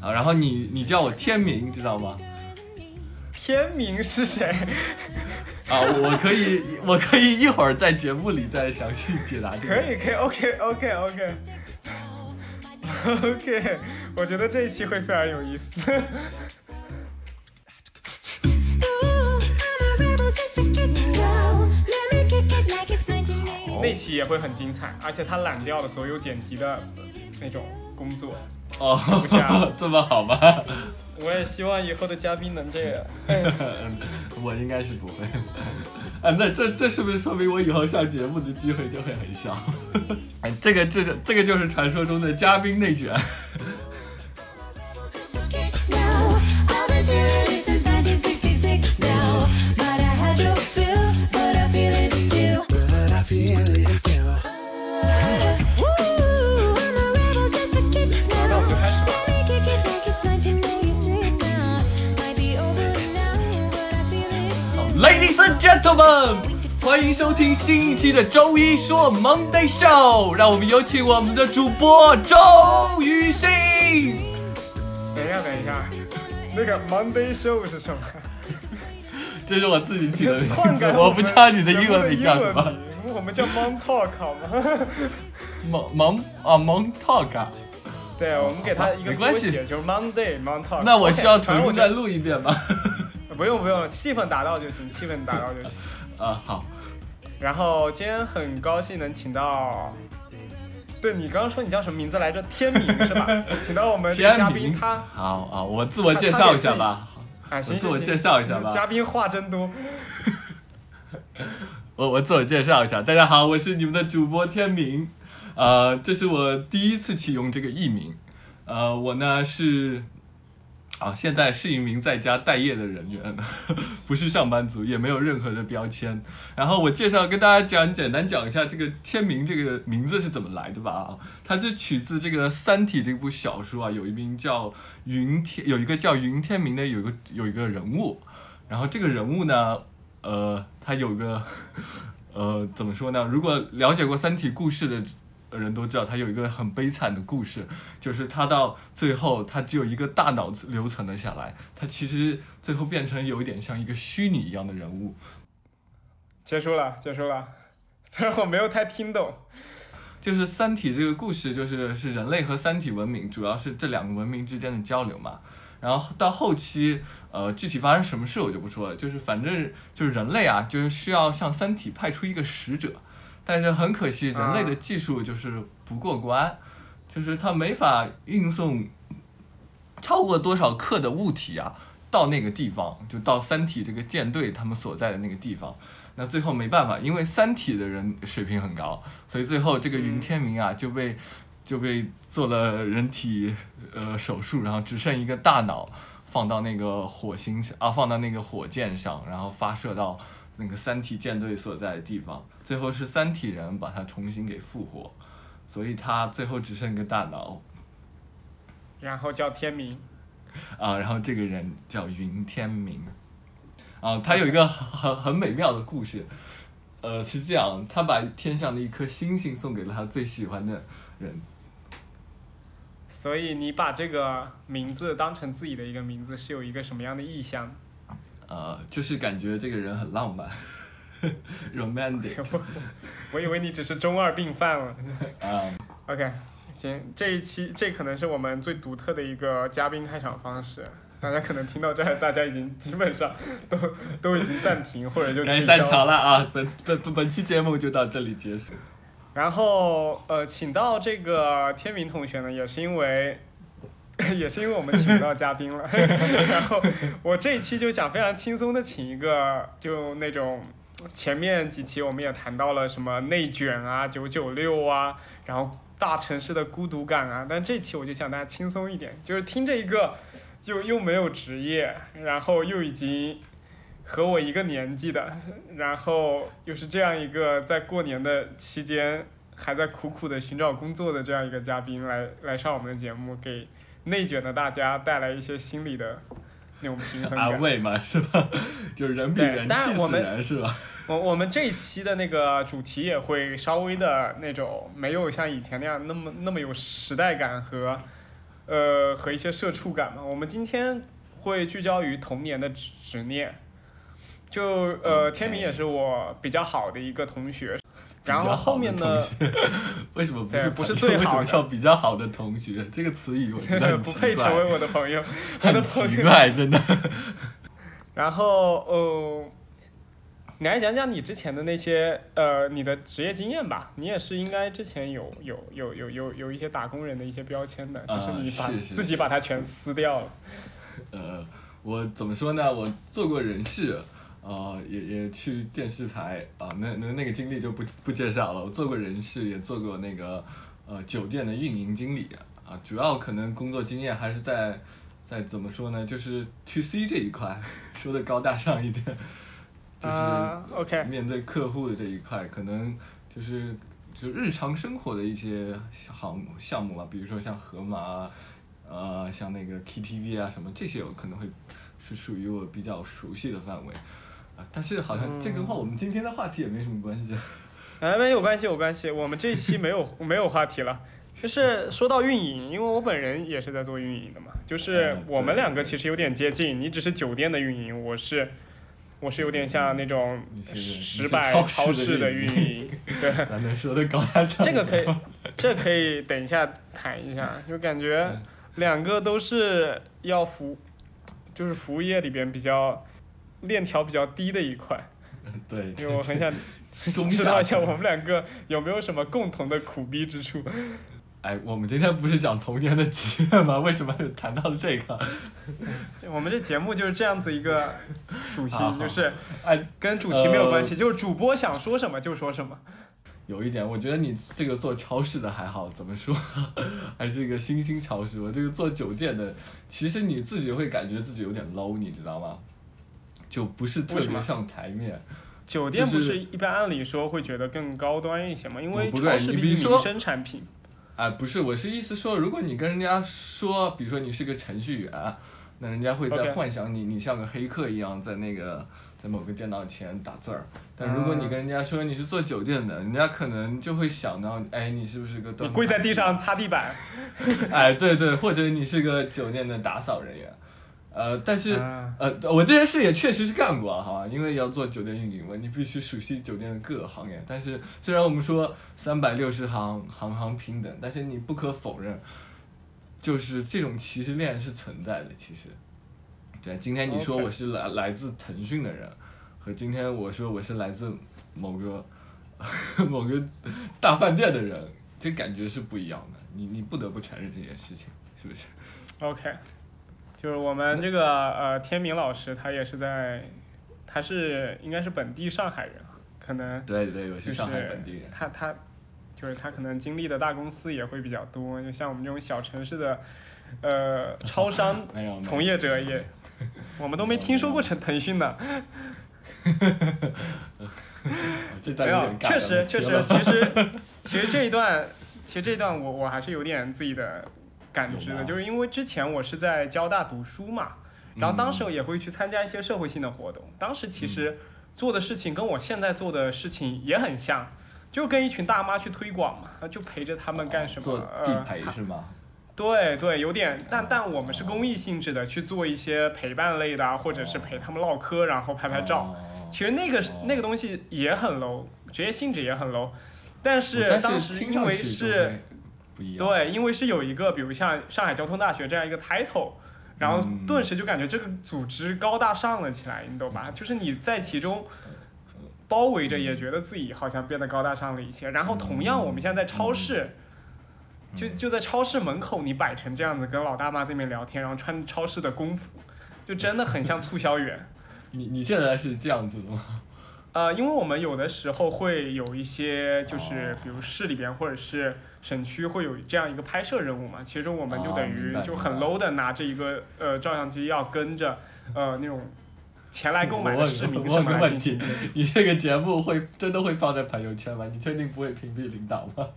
啊，然后你你叫我天明，知道吗？天明是谁？啊，我可以，我可以一会儿在节目里再详细解答这个。可以可以，OK OK OK。OK 我觉得这一期会非常有意思。Ooh, I'm a rebel just for kicks now. Let me kick it like it's 1980. 那期也会很精彩，而且他揽掉了所有剪辑的那种工作。哦不像，这么好吗？我也希望以后的嘉宾能这样。我应该是不会。啊，那这这是不是说明我以后上节目的机会就会很小？哎，这个这个这个就是传说中的嘉宾内卷。And gentlemen，欢迎收听新一期的周一说 Monday Show，让我们有请我们的主播周雨欣。等一下，等一下，那个 Monday Show 是什么？这是我自己起的名字，我不知道你的英文名名叫什么。我们叫 Mon Talk 好吗？蒙蒙啊蒙 talk 啊。对，我们给他一个没关系缩写，就是 Monday Mon Talk。那我需要重新再录一遍吗？不用不用，气氛达到就行，气氛达到就行。啊，好。然后今天很高兴能请到，对你刚刚说你叫什么名字来着？天明是吧？请到我们这个嘉宾，他，好啊，我自我介绍一下吧。啊，行自我介绍一下吧嘉宾话真多。我我自我介绍一下，大家好，我是你们的主播天明，呃，这是我第一次启用这个艺名，呃，我呢是，啊，现在是一名在家待业的人员，不是上班族，也没有任何的标签。然后我介绍跟大家讲，简单讲一下这个天明这个名字是怎么来的吧。啊，它是取自这个《三体》这部小说啊，有一名叫云天，有一个叫云天明的有一个有一个人物，然后这个人物呢，呃，他有个，呃，怎么说呢？如果了解过《三体》故事的人都知道，他有一个很悲惨的故事，就是他到最后，他只有一个大脑留存了下来，他其实最后变成有一点像一个虚拟一样的人物。结束了，结束了。虽然我没有太听懂，就是《三体》这个故事，就是是人类和三体文明，主要是这两个文明之间的交流嘛。然后到后期，呃，具体发生什么事我就不说了，就是反正就是人类啊，就是需要向三体派出一个使者，但是很可惜，人类的技术就是不过关，就是它没法运送超过多少克的物体啊到那个地方，就到三体这个舰队他们所在的那个地方。那最后没办法，因为三体的人水平很高，所以最后这个云天明啊就被就被做了人体呃手术，然后只剩一个大脑放到那个火星上啊，放到那个火箭上，然后发射到那个三体舰队所在的地方。最后是三体人把他重新给复活，所以他最后只剩一个大脑然后叫天明。啊，然后这个人叫云天明，啊，他有一个很很很美妙的故事，呃，是这样，他把天上的一颗星星送给了他最喜欢的人，所以你把这个名字当成自己的一个名字，是有一个什么样的意向？呃，就是感觉这个人很浪漫，romantic 我我以为你只是中二病犯了。啊，OK，行，这一期这可能是我们最独特的一个嘉宾开场方式。大家可能听到这儿，大家已经基本上都都已经暂停或者就该散取消场了啊，本本本本期节目就到这里结束。然后呃，请到这个天明同学呢，也是因为，也是因为我们请不到嘉宾了。然后我这一期就想非常轻松的请一个，就那种前面几期我们也谈到了什么内卷啊、九九六啊，然后大城市的孤独感啊，但这期我就想大家轻松一点，就是听着一个就又没有职业，然后又已经和我一个年纪的，然后又是这样一个在过年的期间还在苦苦的寻找工作的这样一个嘉宾来来上我们的节目，给内卷的大家带来一些心理的那种平衡感。安慰嘛，是吧？就是人比人气死但是我们人，是吧？我我们这一期的那个主题也会稍微的那种没有像以前那样那么那么有时代感和，呃和一些社畜感嘛。我们今天会聚焦于童年的执执念，就呃天明也是我比较好的一个同学，然后后面呢 为什么不是不是朋友为什么最好的叫比较好的同学？这个词语我觉得很 不配成为我的朋友，很。奇怪，真的。然后呃，你来讲讲你之前的那些呃你的职业经验吧。你也是应该之前有有有有有有一些打工人的一些标签的，就是啊你把、自己把它全撕掉了。呃，我怎么说呢？我做过人事，呃，也也去电视台啊、那那那个经历就不不介绍了。我做过人事，也做过那个呃酒店的运营经理啊、主要可能工作经验还是在在怎么说呢？就是 to C 这一块，说的高大上一点，就是啊，OK 面对客户的这一块，可能就是就日常生活的一些项目项目啊，比如说像盒马啊，呃，像那个 KTV 啊什么这些，我可能会是属于我比较熟悉的范围。啊，但是好像这跟话我们今天的话题也没什么关系。哎，没有关系，有关系。我们这一期没有 没有话题了。就是说到运营，因为我本人也是在做运营的嘛，就是嗯我们两个其实有点接近。你只是酒店的运营，我是我是有点像那种你是你十百超市的运运营。对，咱能说的高大上。这个可以，这可以等一下谈一下，就感觉嗯两个都是要服，就是服务业里边比较链条比较低的一块，对，因为我很想 知道一下下我们两个有没有什么共同的苦逼之处。哎，我们今天不是讲童年的职业吗？为什么谈到了这个？我们这节目就是这样子一个属性就是哎，跟主题没有关系，呃就是主播想说什么就说什么。有一点，我觉得你这个做超市的还好，怎么说，还是一个新兴超市。我这个做酒店的，其实你自己会感觉自己有点 low，你知道吗？就不是特别上台面。酒店不是是一般按理说会觉得更高端一些吗？因为超市毕竟你比如说民生产品。啊，不是，我是意思说，如果你跟人家说，比如说你是个程序员，那人家会在幻想你，你像个黑客一样在那个在某个电脑前打字儿。但如果你跟人家说你是做酒店的，人家可能就会想到，哎，你是不是个你跪在地上擦地板，哎，对对，或者你是个酒店的打扫人员，呃，但是、啊呃，我这件事也确实是干过，好吧，因为要做酒店运营嘛，你必须熟悉酒店的各个行业。但是虽然我们说三百六十行，行行平等，但是你不可否认，就是这种歧视链是存在的。其实，对，今天你说我是来来自腾讯的人，和今天我说我是来自某个 某个大饭店的人，这感觉是不一样的。你你不得不承认这件事情，是不是？OK，就是我们这个呃天明老师，他也是在，他是应该是本地上海人，可能对对，我就是是上海本地人。他他就是他可能经历的大公司也会比较多，就像我们这种小城市的呃超商 从业者也，我们都没听说过腾腾讯的，没有确实确实，其实 其实这一段，其实这一段我我还是有点自己的感知的，就是因为之前我是在交大读书嘛，然后当时嗯也会去参加一些社会性的活动，当时其实做的事情跟我现在做的事情也很像，就跟一群大妈去推广嘛，就陪着他们干什么？做呃地陪是吗？对对，有点，但但我们是公益性质的，去做一些陪伴类的啊，或者是陪他们唠嗑，然后拍拍照。哦其实那个哦那个东西也很 low，职业性质也很 low，但但是当时因为是会不一样。对，因为是有一个比如像上海交通大学这样一个 title，然后嗯顿时就感觉这个组织高大上了起来，你懂吧？就是你在其中包围着，也觉得自己好像变得高大上了一些。然后同样，我们现在在超市。就就在超市门口，你摆成这样子，跟老大妈这边聊天，然后穿超市的工服，就真的很像促销员。你你现在是这样子的吗？呃，因为我们有的时候会有一些，就是哦比如市里边或者是省区会有这样一个拍摄任务嘛，其实我们就哦等于就很 low 的拿着一个呃照相机要跟着呃那种前来购买的市民什么来进行题，你这个节目会真的会放在朋友圈吗？你确定不会屏蔽领导吗？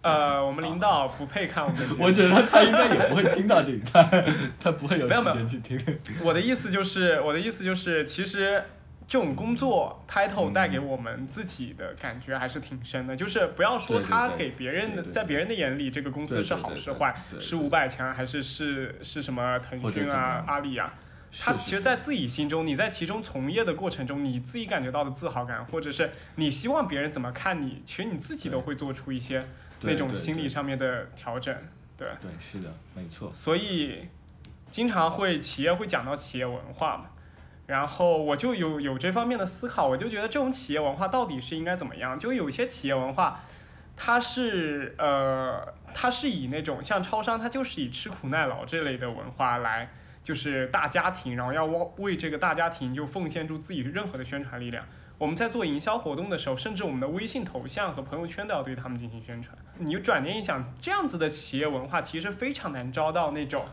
呃，我们领导不配看我们的节目。我觉得他应该也不会听到这个，他 他不会有时间去听。我的意思就是，我的意思就是，其实这种工作 title 嗯带给我们自己的感觉还是挺深的。就是不要说他给别人的，在别人的眼里，这个公司是好是坏，是五百强还是是是什么腾讯啊阿里啊。他其实，在自己心中，你在其中从业的过程中，你自己感觉到的自豪感，或者是你希望别人怎么看你，其实你自己都会做出一些那种心理上面的调整。对，对，是的，没错。所以经常会企业会讲到企业文化嘛，然后我就有有这方面的思考，我就觉得这种企业文化到底是应该怎么样？就有些企业文化，它是呃，它是以那种像超商，它就是以吃苦耐劳这类的文化来。就是大家庭，然后要为为这个大家庭就奉献出自己任何的宣传力量。我们在做营销活动的时候，甚至我们的微信头像和朋友圈都要对他们进行宣传。你就转念一想，这样子的企业文化其实非常难招到那种，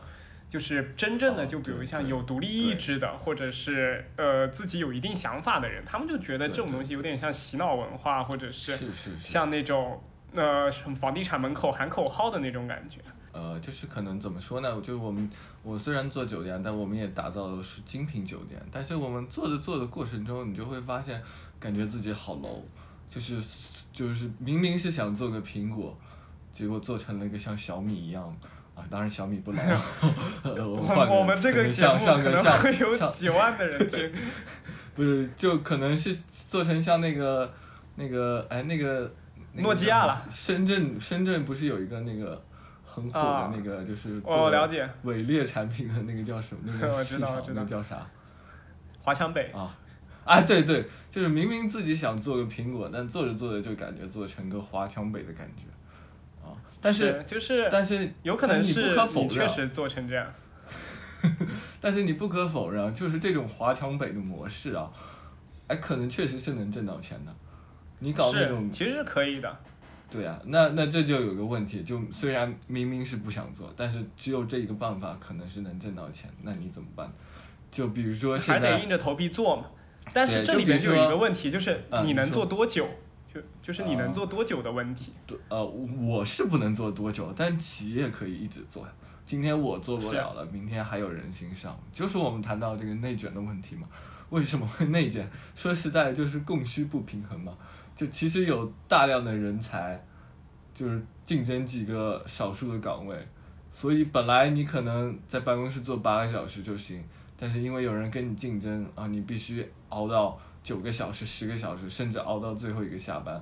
就是真正的哦就比如像有独立意志的，或者是呃自己有一定想法的人，他们就觉得这种东西有点像洗脑文化，或者是。像那种呃什么房地产门口喊口号的那种感觉。呃，就是可能怎么说呢？就是我们，我虽然做酒店，但我们也打造的是精品酒店。但是我们做着做的过程中，你就会发现，感觉自己好 low，就是就是明明是想做个苹果，结果做成了一个像小米一样啊。当然小米不 low，呃我我们这个节目可能会有几万的人听。不是，就可能是做成像那个那个哎那个。那个诺基亚了深圳深圳不是有一个那个很火啊的那个，就是我做了解，伪劣产品的那个叫什么？那 我个市场知道我知道那叫啥？华强北。啊，啊，对对，就是明明自己想做个苹果，但做着做着就感觉做成个华强北的感觉，啊，但是就是但是有可能是你不可否认，你确实做成这样。但是你不可否认，就是这种华强北的模式啊，哎，可能确实是能挣到钱的。你搞那，种其实是可以的。对啊，那那这就有个问题，就虽然明明是不想做，但是只有这一个办法可能是能挣到钱，那你怎么办？就比如说还现在得硬着头皮做嘛。但是这里边就有一个问题，就是你能做多久，就就是你能啊做多久的问题。对，呃，我是不能做多久，但企业可以一直做呀。今天我做不了了，明天还有人欣赏，就是我们谈到这个内卷的问题嘛。为什么会内卷？说实在的，就是供需不平衡嘛。就其实有大量的人才，就是竞争几个少数的岗位，所以本来你可能在办公室做八个小时就行，但是因为有人跟你竞争啊，你必须熬到九个小时、十个小时，甚至熬到最后一个下班。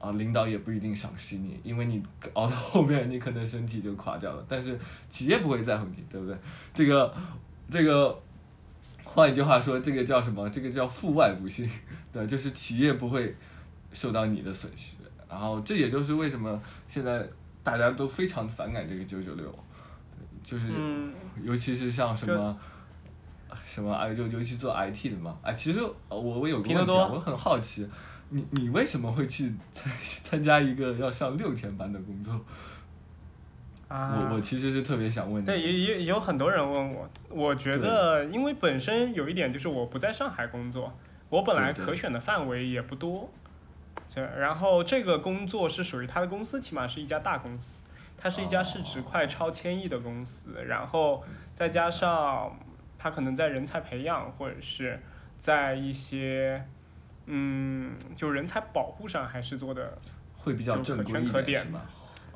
啊，领导也不一定赏识你，因为你熬到后面，你可能身体就垮掉了。但是企业不会在乎你，对不对？这个，这个，换一句话说，这个叫什么？这个叫负外部性，对，就是企业不会受到你的损失。然后这也就是为什么现在大家都非常反感这个九九六，就是、嗯，尤其是像什么。什么啊？就尤其做 IT 的嘛，啊，其实呃我我有个问题、我很好奇，你你为什么会去参 参加一个要上六天班的工作？啊，我我其实是特别想问你。对，也也也有很多人问我，我觉得因为本身有一点就是我不在上海工作，我本来可选的范围也不多，这然后这个工作是属于他的公司，起码是一家大公司，它是一家市值快超千亿的公司，然后再加上他可能在人才培养或者是在一些嗯，就人才保护上还是做的会比较可正规一圈可点吧？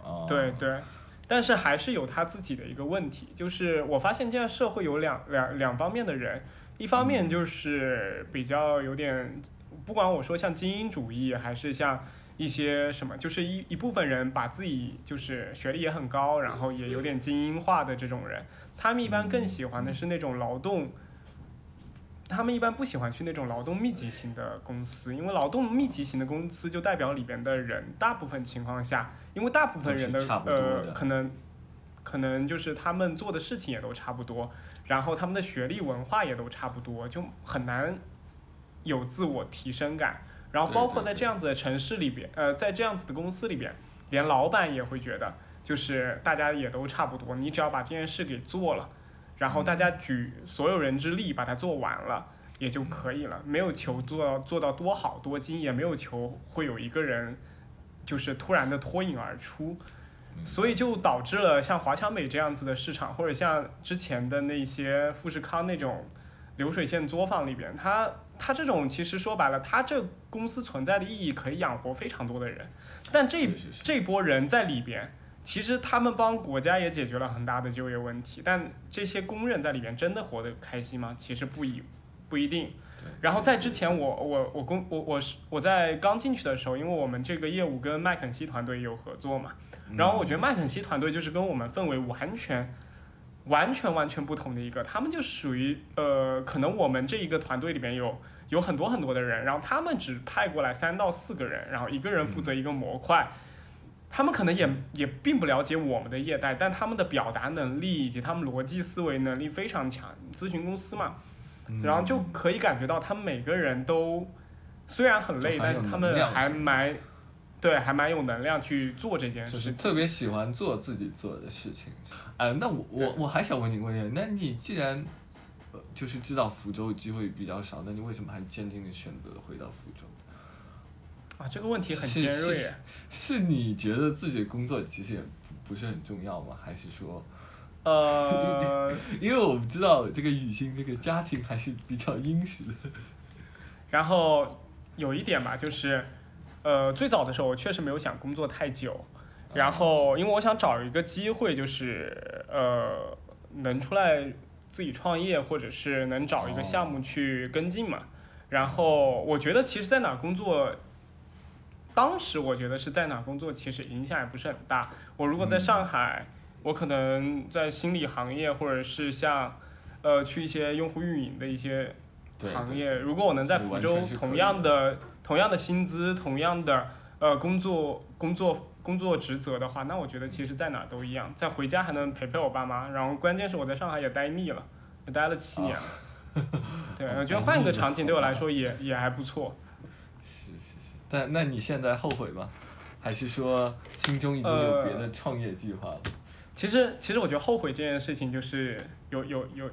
哦，对对，但是还是有他自己的一个问题，就是我发现现在社会有两两两方面的人，一方面就是比较有点，不管我说像精英主义，还是像一些什么，就是一一部分人把自己就是学历也很高，然后也有点精英化的这种人，他们一般更喜欢的是那种劳动。他们一般不喜欢去那种劳动密集型的公司，因为劳动密集型的公司就代表里边的人大部分情况下，因为大部分人的呃可能可能就是他们做的事情也都差不多，然后他们的学历文化也都差不多，就很难有自我提升感。然后包括在这样子的城市里边，呃，在这样子的公司里边，连老板也会觉得，就是大家也都差不多，你只要把这件事给做了，然后大家举所有人之力把它做完了也就可以了，没有求做到做到多好多精，也没有求会有一个人就是突然的脱颖而出。所以就导致了像华强北这样子的市场，或者像之前的那些富士康那种流水线作坊里边，它它这种其实说白了，它这公司存在的意义可以养活非常多的人，但这这波人在里边，其实他们帮国家也解决了很大的就业问题，但这些工人在里面真的活得开心吗？其实不一不一定。对然后在之前我我我工我我是我在刚进去的时候，因为我们这个业务跟麦肯锡团队有合作嘛，然后我觉得麦肯锡团队就是跟我们氛围完全。完全完全不同的一个，他们就属于呃，可能我们这一个团队里面有有很多很多的人，然后他们只派过来三到四个人，然后一个人负责一个模块，他们可能也也并不了解我们的业代，但他们的表达能力以及他们逻辑思维能力非常强，咨询公司嘛，嗯然后就可以感觉到他们每个人都虽然很累，但是他们还蛮对，还蛮有能量去做这件就是事情。特别喜欢做自己做的事情。哎、那我我我还想问你个问题，那你既然呃就是知道福州机会比较少，那你为什么还坚定的选择回到福州？啊，这个问题很尖锐是你觉得自己的工作其实也不是很重要吗？还是说，呃，因为我们知道这个雨欣这个家庭还是比较殷实的。然后有一点吧，就是，呃，最早的时候我确实没有想工作太久，然后因为我想找一个机会，就是呃，能出来自己创业，或者是能找一个项目去跟进嘛。然后我觉得其实在哪儿工作，当时我觉得是在哪工作，其实影响也不是很大。我如果在上海，我可能在心理行业，或者是像，呃，去一些用户运营的一些行业，如果我能在福州同样的同样的薪资、同样的呃工作工作工作职责的话，那我觉得其实在哪都一样，在回家还能陪陪我爸妈。然后关键是我在上海也待腻了，也待了七年了。对，我觉得 换一个场景对我来说也也还不错。但那你现在后悔吗？还是说心中已经有别的创业计划了？其实其实我觉得后悔这件事情就是有有有，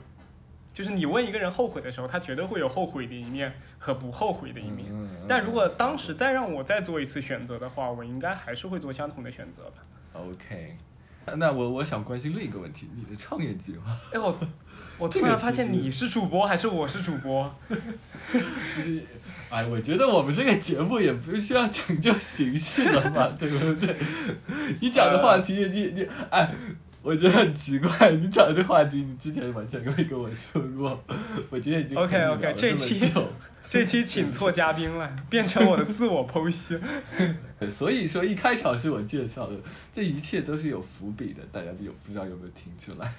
就是你问一个人后悔的时候，他绝对会有后悔的一面和不后悔的一面。嗯嗯但如果当时再让我再做一次选择的话，我应该还是会做相同的选择吧。OK，那我我想关心另一个问题，你的创业计划哎我我突然发现你是主播还是我是主播？就是，哎，我觉得我们这个节目也不需要讲究形式的嘛，对不对？你讲的话题，你你哎，我觉得很奇怪，你讲这话题，你之前完全没跟我说过，我今天已经了么这期久 这期请错嘉宾了，变成我的自我剖析。所以说一开场是我介绍的，这一切都是有伏笔的，大家有不知道有没有听出来？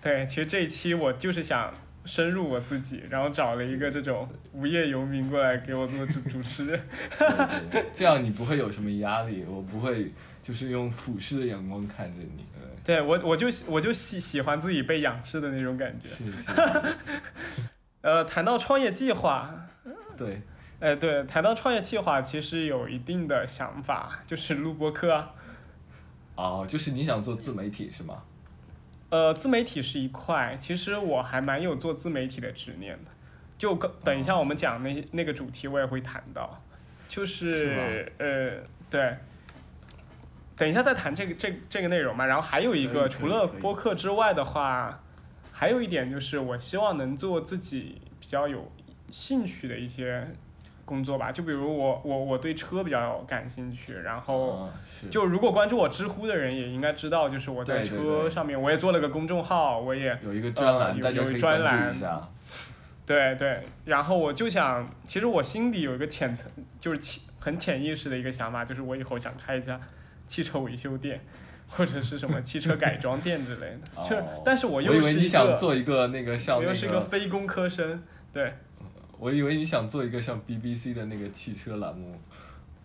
对，其实这一期我就是想深入我自己，然后找了一个这种无业游民过来给我做主主持人。对对这样你不会有什么压力，我不会就是用俯视的眼光看着你，对对我我就喜我就喜喜欢自己被仰视的那种感觉。是是，呃，谈到创业计划，对，哎，对，谈到创业计划，其实有一定的想法，就是录播课啊。哦，就是你想做自媒体是吗？呃，自媒体是一块，其实我还蛮有做自媒体的执念的。就刚等一下我们讲那些那个主题，我也会谈到，就是呃，对，等一下再谈这个这个这个内容嘛。然后还有一个，除了播客之外的话，还有一点就是我希望能做自己比较有兴趣的一些工作吧。就比如我我我对车比较感兴趣，然后。就如果关注我知乎的人也应该知道，就是我在车上面我也做了个公众号，我也有一个专栏，呃有专栏。对对，然后我就想，其实我心里有一个浅层，就是潜很潜意识的一个想法，就是我以后想开一家汽车维修店，或者是什么汽车改装店之类的。就但是我我又是一以为你想个，做一个那个像那我又是一个个，非工科生，对，我以为你想做一个像 BBC 的那个汽车栏目，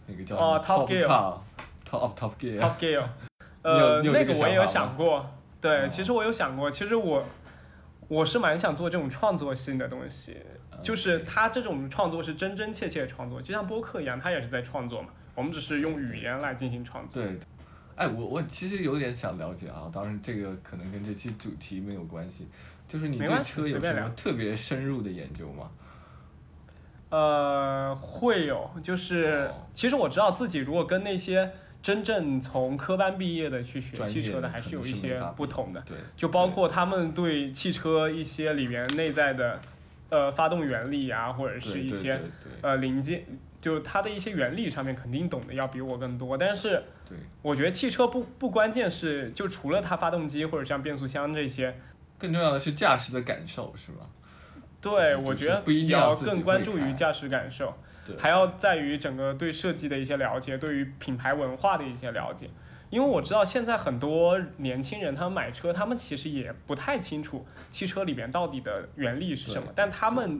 那个叫 Top Gear Car，Top Top Gear。Top Gear，呃，那个我也有想过，对，哦。其实我有想过，其实我我是蛮想做这种创作性的东西，就是它这种创作是真真切切的创作，就像播客一样，它也是在创作嘛，我们只是用语言来进行创作。对，哎，我我其实有点想了解啊，当然这个可能跟这期主题没有关系，就是你对车有什么特别深入的研究吗？呃，会有，就是哦其实我知道自己如果跟那些真正从科班毕业的去学汽车的，还是有一些不同的。对，就包括他们对汽车一些里面内在的，呃，发动原理啊，或者是一些呃零件，就它的一些原理上面肯定懂得要比我更多。但是，我觉得汽车不不关键是就除了它发动机或者像变速箱这些，更重要的是驾驶的感受，是吧？对我觉得不一定要更关注于驾驶感受，对，还要在于整个对设计的一些了解，对于品牌文化的一些了解。因为我知道现在很多年轻人他们买车，他们其实也不太清楚汽车里边到底的原理是什么，但他们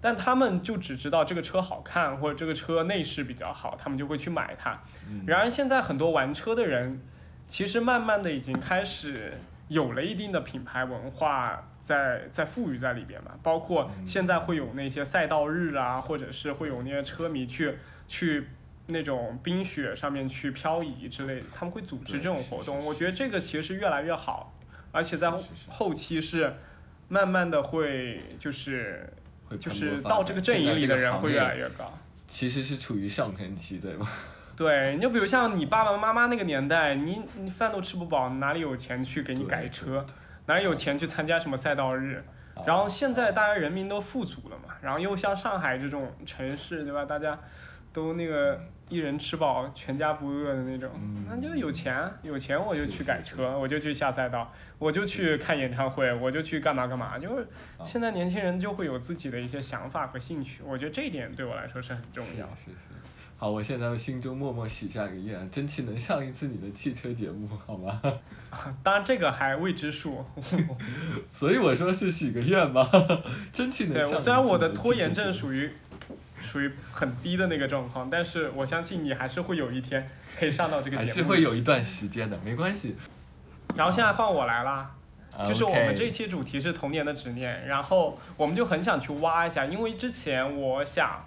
但他们就只知道这个车好看，或者这个车内饰比较好，他们就会去买它。嗯然而现在很多玩车的人，其实慢慢的已经开始有了一定的品牌文化在在赋予在里边嘛，包括嗯现在会有那些赛道日啊，或者是会有那些车迷去去那种冰雪上面去漂移之类的，他们会组织这种活动。我觉得这个其实是越来越好，而且在后期是慢慢的会就是就是到这个阵营里的人会越来越，高。其实是处于上升期，对吗？对，你就比如像你爸爸妈妈那个年代，你你饭都吃不饱，哪里有钱去给你改车？哪有钱去参加什么赛道日？然后现在大家人民都富足了嘛，然后又像上海这种城市，对吧？大家都那个一人吃饱全家不饿的那种，嗯那就有钱，有钱我就去改车，我就去下赛道，我就去看演唱会，我就去干嘛干嘛。就是啊现在年轻人就会有自己的一些想法和兴趣，我觉得这一点对我来说是很重要。是是是。好，我现在心中默默许下一个愿，争取能上一次你的汽车节目，好吗？当然这个还未知数，所以我说是许个愿吧，争取能对，上虽然我的拖延症属于属于很低的那个状况，但是我相信你还是会有一天可以上到这个节目。还是会有一。段时间的，没关系。然后现在换我来啦，啊就是我们这一期主题是童年的执念，然后我们就很想去挖一下，因为之前我想，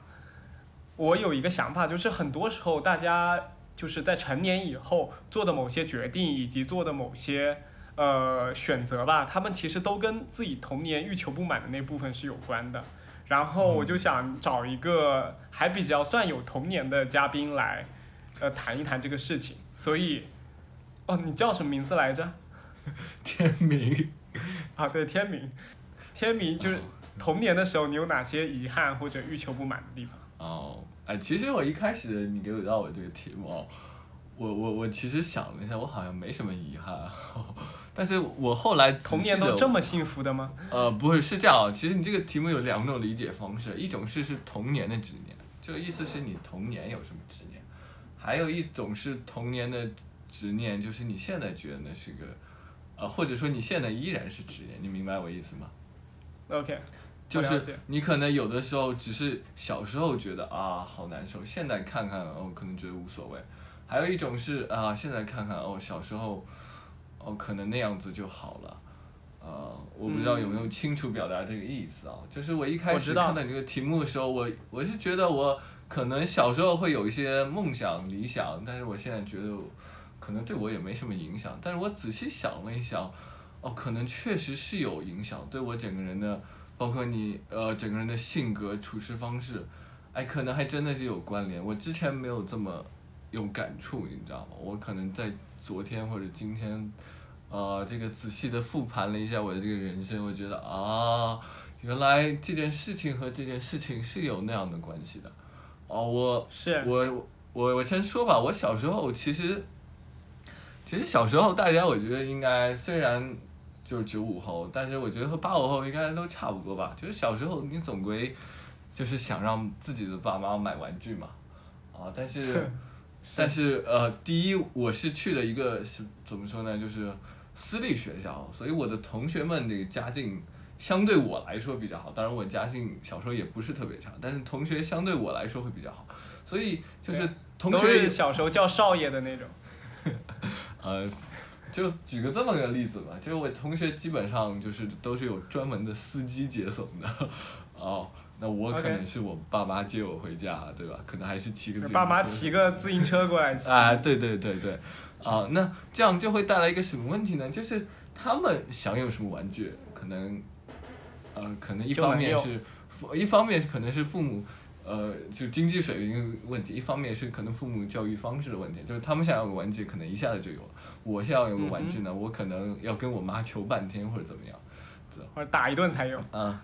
我有一个想法，就是很多时候大家就是在成年以后做的某些决定，以及做的某些呃选择吧，他们其实都跟自己童年欲求不满的那部分是有关的。然后我就想找一个还比较算有童年的嘉宾来，呃，谈一谈这个事情。所以，哦，你叫什么名字来着？天明，啊，对，天明，天明就是哦童年的时候，你有哪些遗憾或者欲求不满的地方？哦，哎，其实我一开始你给我让我这个题目哦，我我我其实想了一下，我好像没什么遗憾，但是我后来童年都这么幸福的吗？呃，不会，是这样啊。其实你这个题目有两种理解方式，一种是是童年的执念，就意思是你童年有什么执念；还有一种是童年的执念，就是你现在觉得那是个，呃，或者说你现在依然是执念，你明白我意思吗？OK，就是你可能有的时候只是小时候觉得啊好难受，现在看看哦可能觉得无所谓；还有一种是啊现在看看哦小时候哦可能那样子就好了。呃，我不知道有没有清楚表达这个意思啊？就是我一开始看到你这个题目的时候，我我是觉得我可能小时候会有一些梦想理想，但是我现在觉得可能对我也没什么影响。但是我仔细想了一想，哦，可能确实是有影响，对我整个人的，包括你呃整个人的性格处事方式，哎，可能还真的是有关联。我之前没有这么有感触，你知道吗？我可能在昨天或者今天，呃，这个仔细的复盘了一下我的这个人生，我觉得啊，原来这件事情和这件事情是有那样的关系的。哦，我是我我我先说吧，我小时候其实，其实小时候大家我觉得应该虽然就是九五后，但是我觉得和八五后应该都差不多吧。就是小时候你总归就是想让自己的爸妈买玩具嘛，啊，但是但是呃，第一我是去了一个是怎么说呢，就是私立学校，所以我的同学们这个家境。相对我来说比较好，当然我家境小时候也不是特别差，但是同学相对我来说会比较好，所以就是同学是小时候叫少爷的那种。呃，就举个这么个例子吧，就是我同学基本上就是都是有专门的司机接送的，哦，那我可能是我爸妈接我回家，对吧？可能还是骑个自行车。爸妈骑个自行车过来骑。啊，对对对对，啊，那这样就会带来一个什么问题呢？就是他们想有什么玩具，可能，呃，可能一方面是父，一方面可能是父母，呃，就经济水平问题，一方面是可能父母教育方式的问题，就是他们想要个玩具，可能一下子就有了，我想要有个玩具呢，我可能要跟我妈求半天或者怎么样。或者打一顿才有。啊，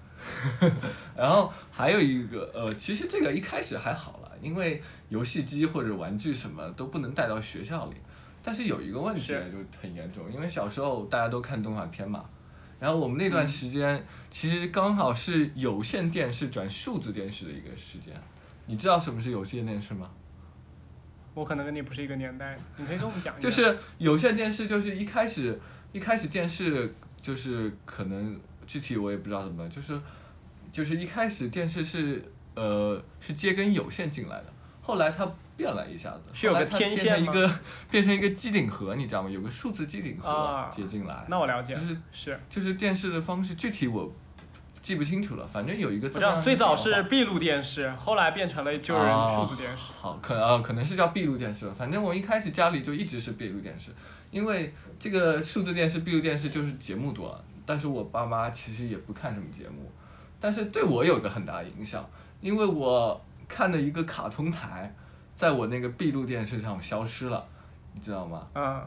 然后还有一个呃，其实这个一开始还好了，因为游戏机或者玩具什么都不能带到学校里。但是有一个问题就很严重，因为小时候大家都看动画片嘛，然后我们那段时间其实刚好是有线电视转数字电视的一个时间。你知道什么是有线电视吗？我可能跟你不是一个年代的，你可以跟我们讲一下。就是有线电视，就是一开始一开始电视就是可能具体我也不知道怎么，就是就是一开始电视是呃是接根有线进来的，后来它变了一下子，是有个天线一个变成一个机顶盒，你知道吗？有个数字机顶盒啊接进来，那我了解了，就是是就是电视的方式具体我记不清楚了，反正有一个最早是闭路电视，后来变成了就是哦数字电视。好，可啊可能是叫闭路电视了，反正我一开始家里就一直是闭路电视，因为这个数字电视、闭路电视就是节目多，但是我爸妈其实也不看什么节目，但是对我有个很大影响，因为我看的一个卡通台，在我那个闭路电视上消失了，你知道吗？嗯，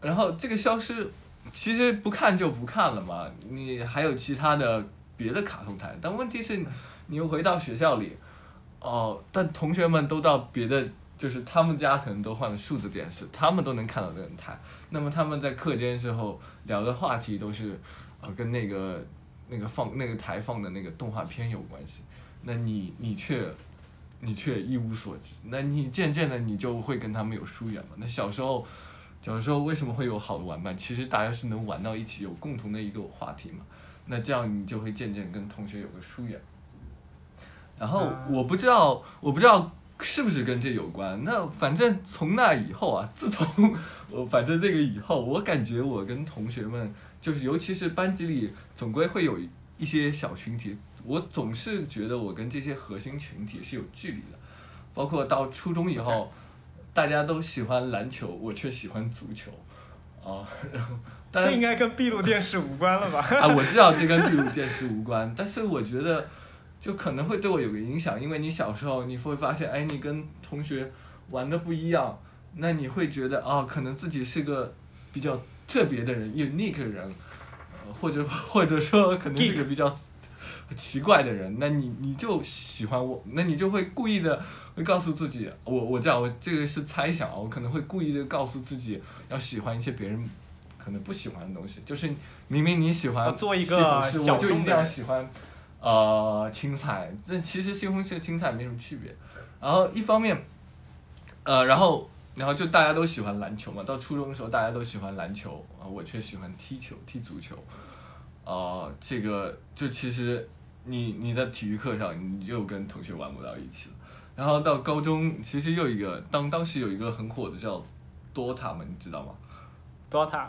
然后这个消失，其实不看就不看了嘛，你还有其他的别的卡通台，但问题是，你又回到学校里，哦，但同学们都到别的，就是他们家可能都换了数字电视，他们都能看到那个台，那么他们在课间时候聊的话题都是，呃，跟那个那个放那个台放的那个动画片有关系，那你你却。你却一无所知，那你渐渐的你就会跟他们有疏远嘛。那小时候，小时候为什么会有好的玩伴？其实大家是能玩到一起，有共同的一个话题嘛。那这样你就会渐渐跟同学有个疏远。然后啊我不知道，我不知道是不是跟这有关。那反正从那以后啊，自从我反正那个以后，我感觉我跟同学们，就是尤其是班级里，总归会有一些小群体。我总是觉得我跟这些核心群体是有距离的，包括到初中以后，大家都喜欢篮球，我却喜欢足球，啊，然后当然这应该跟闭路电视无关了吧？啊，我知道这跟闭路电视无关，但是我觉得就可能会对我有个影响，因为你小时候你会发现，哎，你跟同学玩的不一样，那你会觉得啊，可能自己是个比较特别的人，unique 的人，呃，或者 或者说可能是个比较奇怪的人，那你你就喜欢我，那你就会故意的会告诉自己，我我这样，我这个是猜想啊，我可能会故意的告诉自己要喜欢一些别人可能不喜欢的东西，就是明明你喜欢做一西个红柿小我就一定要喜欢呃青菜，这其实西红柿和青菜没什么区别。然后一方面，呃，然后然后就大家都喜欢篮球嘛，到初中的时候大家都喜欢篮球啊、我却喜欢踢球，踢足球。呃，这个就其实你你在体育课上你就跟同学玩不到一起了。然后到高中，其实又一个当当时有一个很火的叫 DOTA 嘛，你知道吗？DOTA，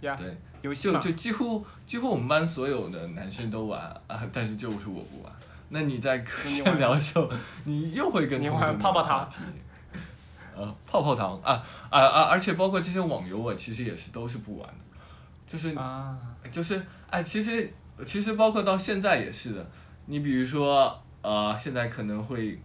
呀，对，游戏嘛就就几乎几乎我们班所有的男生都玩啊，但是就是我不玩。那你在课间聊的时候，你又会跟你同学玩泡泡糖呃，泡泡糖啊啊啊！而且包括这些网游，我其实也是都是不玩的，就是啊，就是哎，其实其实包括到现在也是的。你比如说呃，现在可能会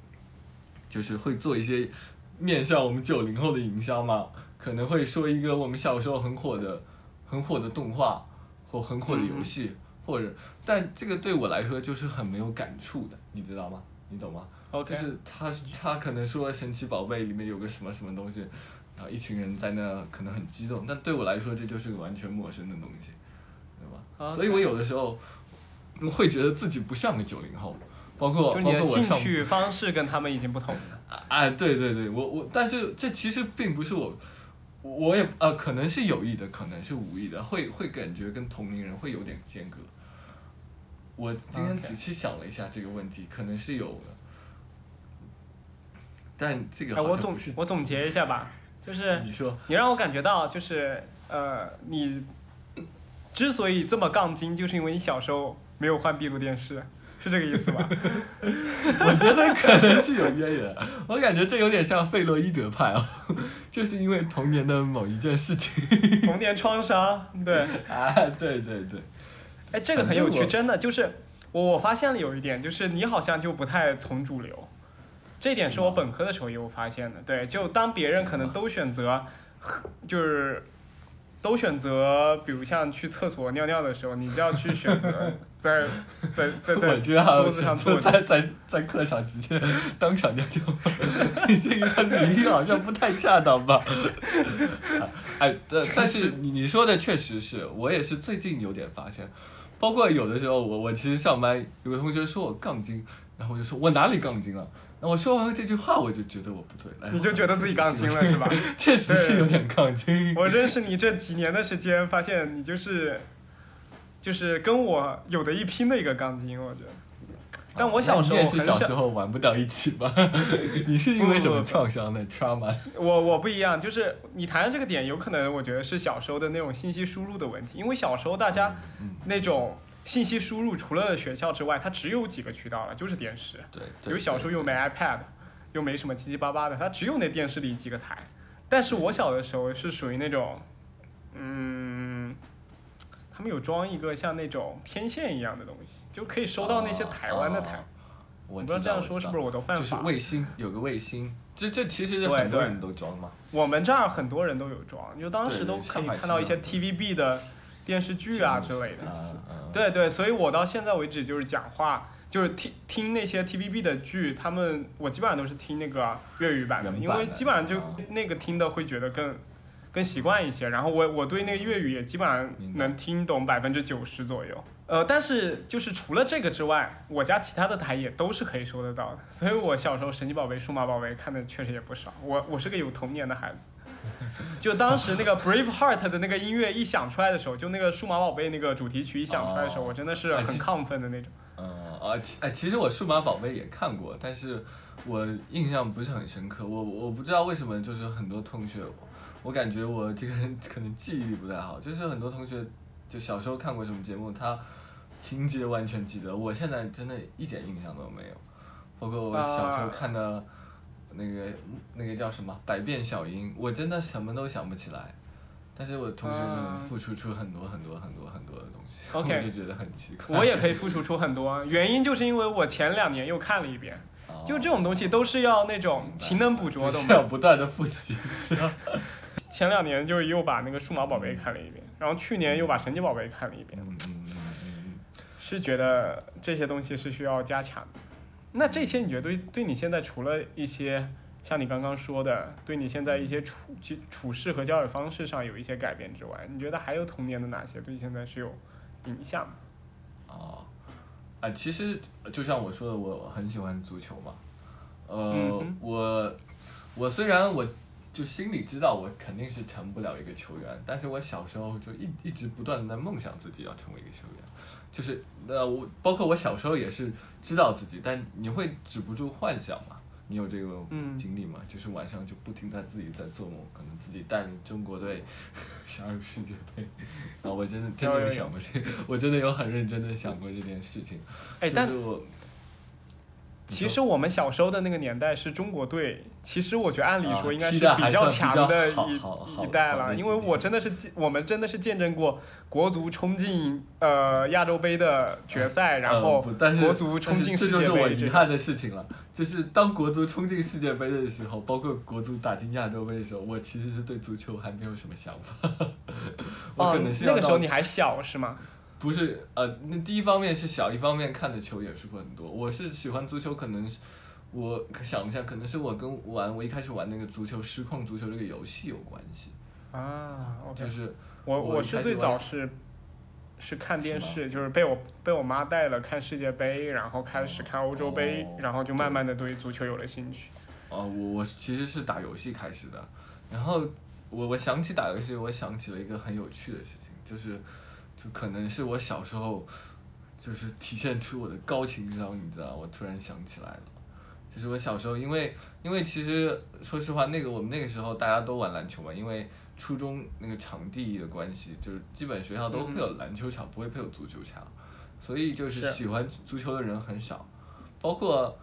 就是会做一些面向我们九零后的营销嘛，可能会说一个我们小时候很火的很火的动画或很火的游戏，或者但这个对我来说就是很没有感触的，你知道吗？你懂吗？OK，就是他他可能说神奇宝贝里面有个什么什么东西，然后一群人在那可能很激动，但对我来说这就是个完全陌生的东西，对吧所以我有的时候会觉得自己不像个九零后，包括就你的兴趣方式跟他们已经不同了。啊啊，对对对，我我，但是这其实并不是我，我也呃，可能是有意的，可能是无意的，会会感觉跟同龄人会有点间隔。我今天仔细想了一下这个问题，可能是有的，但这个哎，我。总我总结一下吧，就是你说，你让我感觉到，就是呃，你之所以这么杠精，就是因为你小时候没有换闭路电视。是这个意思吧？我觉得可能是有渊源，我感觉这有点像费洛伊德派哦，就是因为童年的某一件事情。童年创伤，对。啊，对对对，哎，这个很有趣，真的就是我我发现了有一点，就是你好像就不太从主流，这一点是我本科的时候也有发现的。对，就当别人可能都选择，就是都选择，比如像去厕所尿尿的时候，你就要去选择 在在在在桌子上坐着。在在在课上直接当场尿尿，你这个比喻好像不太恰当吧？哎，但但是你你说的确实是我也是最近有点发现，包括有的时候我我其实上班有个同学说我杠精，然后我就说我哪里杠精了？我说完了这句话我就觉得我不对，哎你就觉得自己杠精了是吧？确实是有点杠精。我认识你这几年的时间，发现你就是，就是跟我有的一拼的一个杠精，我觉得。但我小时候很少，小时候玩不到一起吧？你是因为什么创伤的？trauma？我我不一样，就是你谈的这个点，有可能我觉得是小时候的那种信息输入的问题，因为小时候大家嗯那种信息输入除了学校之外，它只有几个渠道了，就是电视。对，对有小时候又没 iPad，又没什么七七八八的，它只有那电视里几个台。但是我小的时候是属于那种，嗯，他们有装一个像那种天线一样的东西，就可以收到那些台湾的台。哦我我不知道这样说是不是我都犯就是法？卫星有个卫星，这这其实很多人都装嘛。我们这儿很多人都有装，就当时都可以看到一些 TVB 的电视剧啊之类的。对对，所以我到现在为止就是讲话，就是听听那些 TVB 的剧，他们我基本上都是听那个粤语版的，因为基本上就啊那个听的会觉得更更习惯一些。然后我我对那个粤语也基本上能听懂百分之九十左右。呃，但是就是除了这个之外，我家其他的台也都是可以收得到的，所以我小时候神奇宝贝、数码宝贝看的确实也不少。我我是个有童年的孩子。就当时那个 Brave Heart 的那个音乐一响出来的时候，就那个数码宝贝那个主题曲一响出来的时候，哦我真的是很亢奋的那种。嗯啊，其哎，其实我数码宝贝也看过，但是我印象不是很深刻。我我不知道为什么，就是很多同学，我感觉我这个人可能记忆力不太好，就是很多同学就小时候看过什么节目，他情节完全记得，我现在真的一点印象都没有。包括我小时候啊看的那个、那个叫什么《百变小樱》，我真的什么都想不起来。但是我同学就能啊付出出很多很多很多很多的东西 我就觉得很奇怪。我也可以付出出很多，原因就是因为我前两年又看了一遍，哦就这种东西都是要那种勤能补拙，的就是要？不断的复习，是吧？前两年就又把那个数码宝贝看了一遍，然后去年又把神奇宝贝看了一遍，嗯嗯嗯嗯是觉得这些东西是需要加强的。那这些你觉得对对你现在除了一些像你刚刚说的，对你现在一些处处处事和交友方式上有一些改变之外，你觉得还有童年的哪些对现在是有影响的？嗯，哦，啊，其实就像我说的，我很喜欢足球嘛，呃，嗯我我虽然我就心里知道我肯定是成不了一个球员，但是我小时候就一一直不断的在梦想自己要成为一个球员，就是呃我包括我小时候也是知道自己，但你会止不住幻想嘛。你有这个嗯经历吗？就是晚上就不停在自己在做梦，可能自己带领中国队 杀入世界杯。啊，我真的真的有想过这，我真的有很认真的想过这件事情。哎，就但是我其实我们小时候的那个年代是中国队，其实我觉得按理说啊应该是比较强的一一代了，因为我真的是见我们真的是见证过国足冲进呃亚洲杯的决赛，然呃后国足冲进世界杯这就是我杯。遗憾的事情了。就是当国足冲进世界杯的时候，包括国足打进亚洲杯的时候，我其实是对足球还没有什么想法。我哦那个时候你还小是吗？不是呃，那第一方面是小，一方面看的球也是很多。我是喜欢足球，可能是我想一下，可能是我跟玩我一开始玩那个足球失控足球这个游戏有关系，啊就是我我我是最早是是看电视，就是被我被我妈带了看世界杯，然后开始看欧洲杯，哦然后就慢慢的对足球有了兴趣。哦，我我其实是打游戏开始的，然后我我想起打游戏，我想起了一个很有趣的事情，就是就可能是我小时候就是体现出我的高情商，你知道，我突然想起来了，就是我小时候，因为因为其实说实话，那个我们那个时候大家都玩篮球嘛，因为初中那个场地的关系，就是基本学校都会有篮球场，不会配有足球场。所以就是是喜欢足球的人很少，包括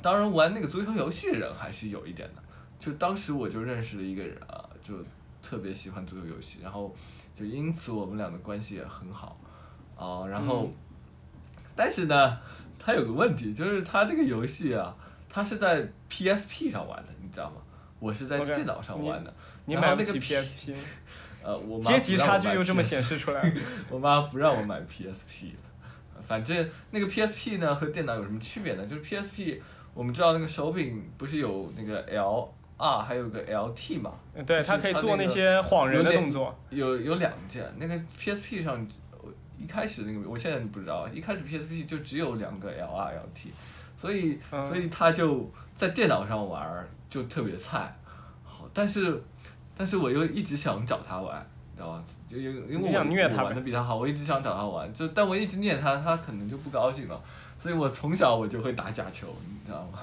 当然玩那个足球游戏的人还是有一点的。就当时我就认识了一个人啊，就特别喜欢足球游戏，然后就因此我们俩的关系也很好啊。然后，嗯但是呢，他有个问题，就是他这个游戏啊，他是在 PSP 上玩的，你知道吗？我是在电脑上玩的。你然后那个买不起 PSP，呃，我妈阶级差距又这么显示出来。我妈不让我买 PSP，反正那个 PSP 呢和电脑有什么区别呢？就是 PSP 我们知道那个手柄不是有那个 L R 还有个 LT 嘛，嗯对，就是它可以做那个些晃人的动作。有有两件，那个 PSP 上我一开始那个我现在不知道，一开始 PSP 就只有两个 L R LT，所以、嗯所以他就在电脑上玩就特别菜，好，但是但是我又一直想找他玩，你知道吗？就因因为我我想虐他呗玩的比他好，我一直想找他玩，就但我一直念他，他可能就不高兴了，所以我从小我就会打假球，你知道吗？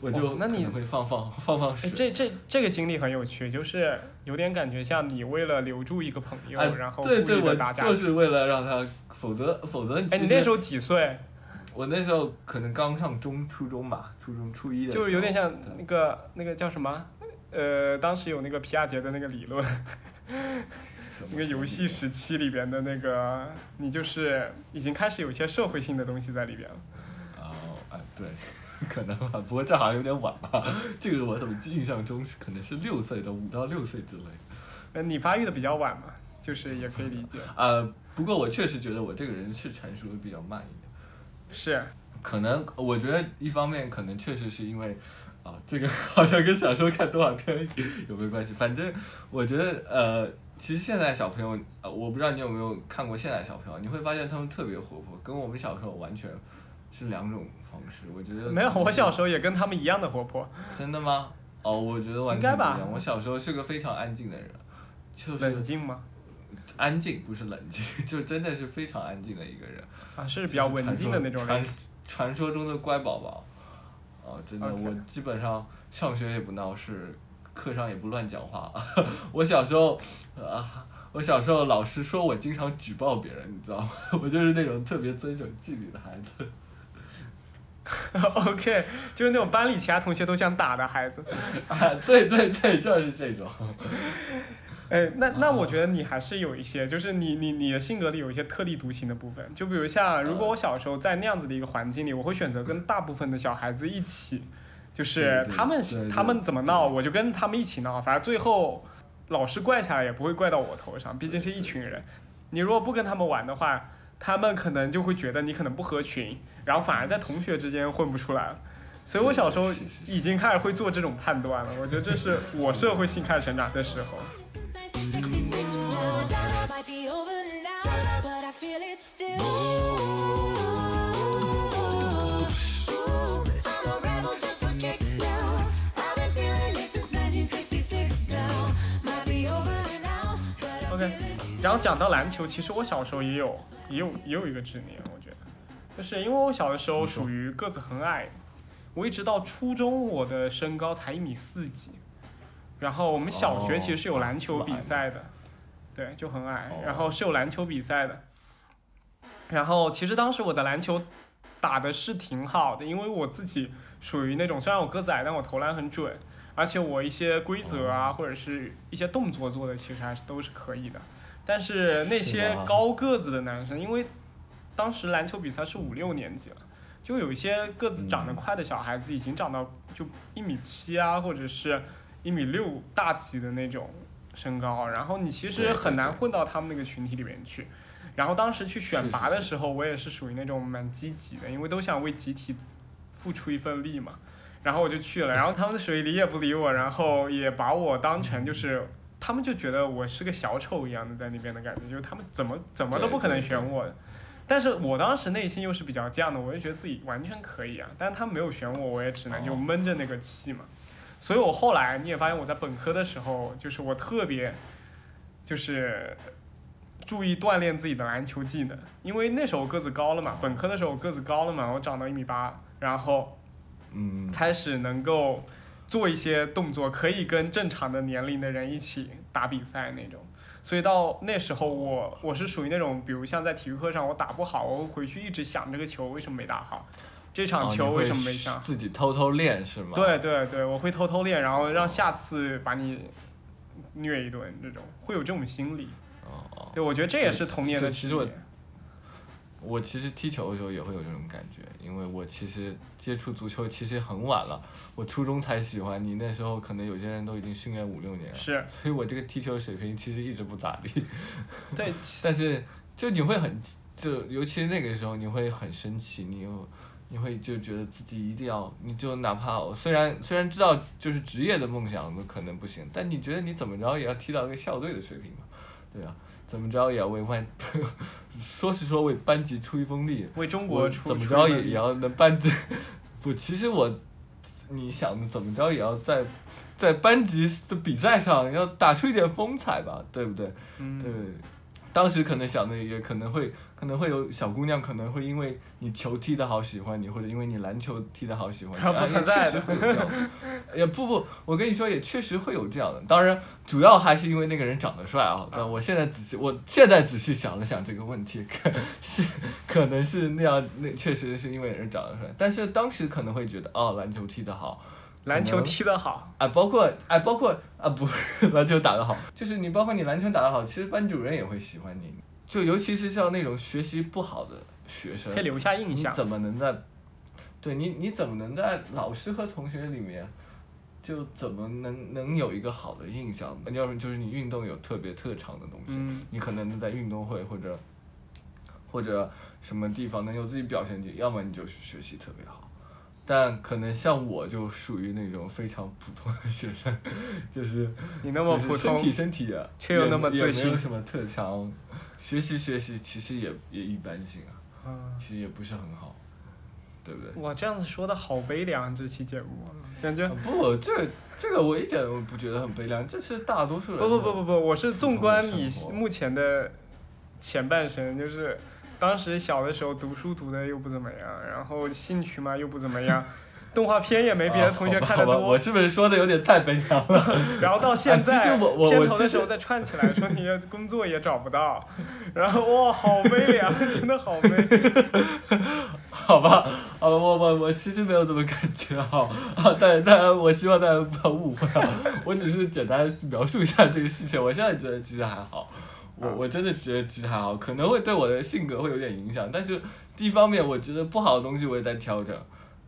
我就哦那你会放放放放这这这个经历很有趣，就是有点感觉像你为了留住一个朋友，哎然后故对对，意的我打假球。就是为了让他，否则否则其哎，你那时候几岁？我那时候可能刚上中初中吧，初中初一的就是有点像那个那个叫什么？呃，当时有那个皮亚杰的那个理论，那个游戏时期里边的那个，你就是已经开始有一些社会性的东西在里边了。哦，哎，对，可能吧，不过这好像有点晚吧，这个我怎么印象中是可能是六岁的，五到六岁之类的。呃，你发育的比较晚嘛，就是也可以理解。呃，不过我确实觉得我这个人是成熟的比较慢一点，是，可能我觉得一方面可能确实是因为。啊，这个好像跟小时候看动画片有没有关系？反正我觉得，呃，其实现在小朋友，呃，我不知道你有没有看过现在小朋友，你会发现他们特别活泼，跟我们小时候完全是两种方式。我觉得没有，我小时候也跟他们一样的活泼。真的吗？哦，我觉得完应该吧全不一样。我小时候是个非常安静的人，就是冷静吗？安静，不是冷静，就真的是非常安静的一个人。啊，是比较文静的那种人传。传说中的乖宝宝。哦，真的我基本上上学也不闹事，课上也不乱讲话。我小时候，啊，我小时候老师说我经常举报别人，你知道吗？我就是那种特别遵守纪律的孩子。OK，就是那种班里其他同学都想打的孩子。啊，对对对，就是这种。哎，那那啊我觉得你还是有一些，就是你你你的性格里有一些特立独行的部分。就比如像，如果我小时候在那样子的一个环境里，我会选择跟大部分的小孩子一起，就是他们他们怎么闹，我就跟他们一起闹，反正最后老师怪下来也不会怪到我头上，毕竟是一群人。你如果不跟他们玩的话，他们可能就会觉得你可能不合群，然后反而在同学之间混不出来了。所以我小时候已经开始会做这种判断了，我觉得这是我社会性开始成长的时候。Since 1966 now, might be over now, but I feel it still. Ooh, I'm a rebel just for kicks now. I've been feeling it since 1966 now. Might be over now, but I OK，feel it 然后讲到篮球，其实我小时候也有也有也有一个执念，我就是因为我小的时候属于个子很矮，我一直到初中我的身高才一米四几，然后我们小学其实是有哦篮球比赛的，对，就很矮哦，然后是有篮球比赛的，然后其实当时我的篮球打的是挺好的，因为我自己属于那种虽然我个子矮，但我投篮很准，而且我一些规则啊或者是一些动作做的其实还是都是可以的。但是那些高个子的男生，因为当时篮球比赛是五六年级了，就有一些个子长得嗯快的小孩子已经长到就一米七啊，或者是一米六大几的那种身高，然后你其实很难混到他们那个群体里面去。然后当时去选拔的时候，我也是属于那种蛮积极的，因为都想为集体付出一份力嘛。然后我就去了，然后他们属于理也不理我，然后也把我当成就是，他们就觉得我是个小丑一样的在那边的感觉，就是他们怎么怎么都不可能选我的。但是我当时内心又是比较犟的，我就觉得自己完全可以啊。但是他们没有选我，我也只能就哦闷着那个气嘛。所以我后来你也发现我在本科的时候，就是我特别，就是注意锻炼自己的篮球技能，因为那时候个子高了嘛，本科的时候个子高了嘛，我长到一米八，然后嗯，开始能够做一些动作，可以跟正常的年龄的人一起打比赛那种。所以到那时候我我是属于那种，比如像在体育课上我打不好，我回去一直想这个球为什么没打好，这场球为什么没上。自己偷偷练是吗？对对对，我会偷偷练，然后让下次把你虐一顿，这种会有这种心理。哦哦，对，我觉得这也是童年的其实我执念我其实踢球的时候也会有这种感觉，因为我其实接触足球其实很晚了，我初中才喜欢，你那时候可能有些人都已经训练五六年了，是所以我这个踢球水平其实一直不咋地。对，但是就你会很，就尤其是那个时候，你会很生气，你又你会就觉得自己一定要，你就哪怕我虽然虽然知道就是职业的梦想都可能不行，但你觉得你怎么着也要踢到一个校队的水平嘛，对啊，怎么着也要为班，说是说为班级出一份力，为中国出怎么着也也要能班级，不，其实我，你想怎么着也要在在班级的比赛上要打出一点风采吧，对不对？嗯。对，当时可能想的也可能会可能会有小姑娘可能会因为你球踢得好喜欢你，或者因为你篮球踢得好喜欢你，然后不啊存在的 也不不，我跟你说也确实会有这样的，当然主要还是因为那个人长得帅啊。但我现在仔细我现在仔细想了想这个问题，可 是可能是那样，那确实是因为人长得帅，但是当时可能会觉得哦篮球踢得好。篮球踢得好，啊，包括啊，包括啊，不是 篮球打得好，就是你包括你篮球打得好，其实班主任也会喜欢你。就尤其是像那种学习不好的学生可以，留下印象。你怎么能在，对你你怎么能在老师和同学里面，就怎么能能有一个好的印象？要是就是你运动有特别特长的东西，嗯你可能能在运动会或者或者什么地方能有自己表现力，要么你就是学习特别好。但可能像我就属于那种非常普通的学生，就是你那么普通身体身体却又那么也没自信有什么特长，学习学习其实也也一般性啊，嗯，其实也不是很好，对不对？哇，这样子说的好悲凉，这期节目感觉啊。不，这个这个我一点都不觉得很悲凉，这是大多数人。不不不不不，我是纵观你目前的前半生，就是当时小的时候读书读的又不怎么样，然后兴趣嘛又不怎么样，动画片也没别的同学看的多我，是不是说的有点太悲凉了？然后到现啊其在实我我片头的时候再串起来，说你的工作也找不到，然后哇好悲凉，真的好悲。好吧，啊，我我我其实没有这么感觉哈，啊，但但我希望大家不要误会啊，我只是简单描述一下这个事情，我现在觉得其实还好，我我真的觉得其实还好，可能会对我的性格会有点影响，但是第一方面我觉得不好的东西我也在调整。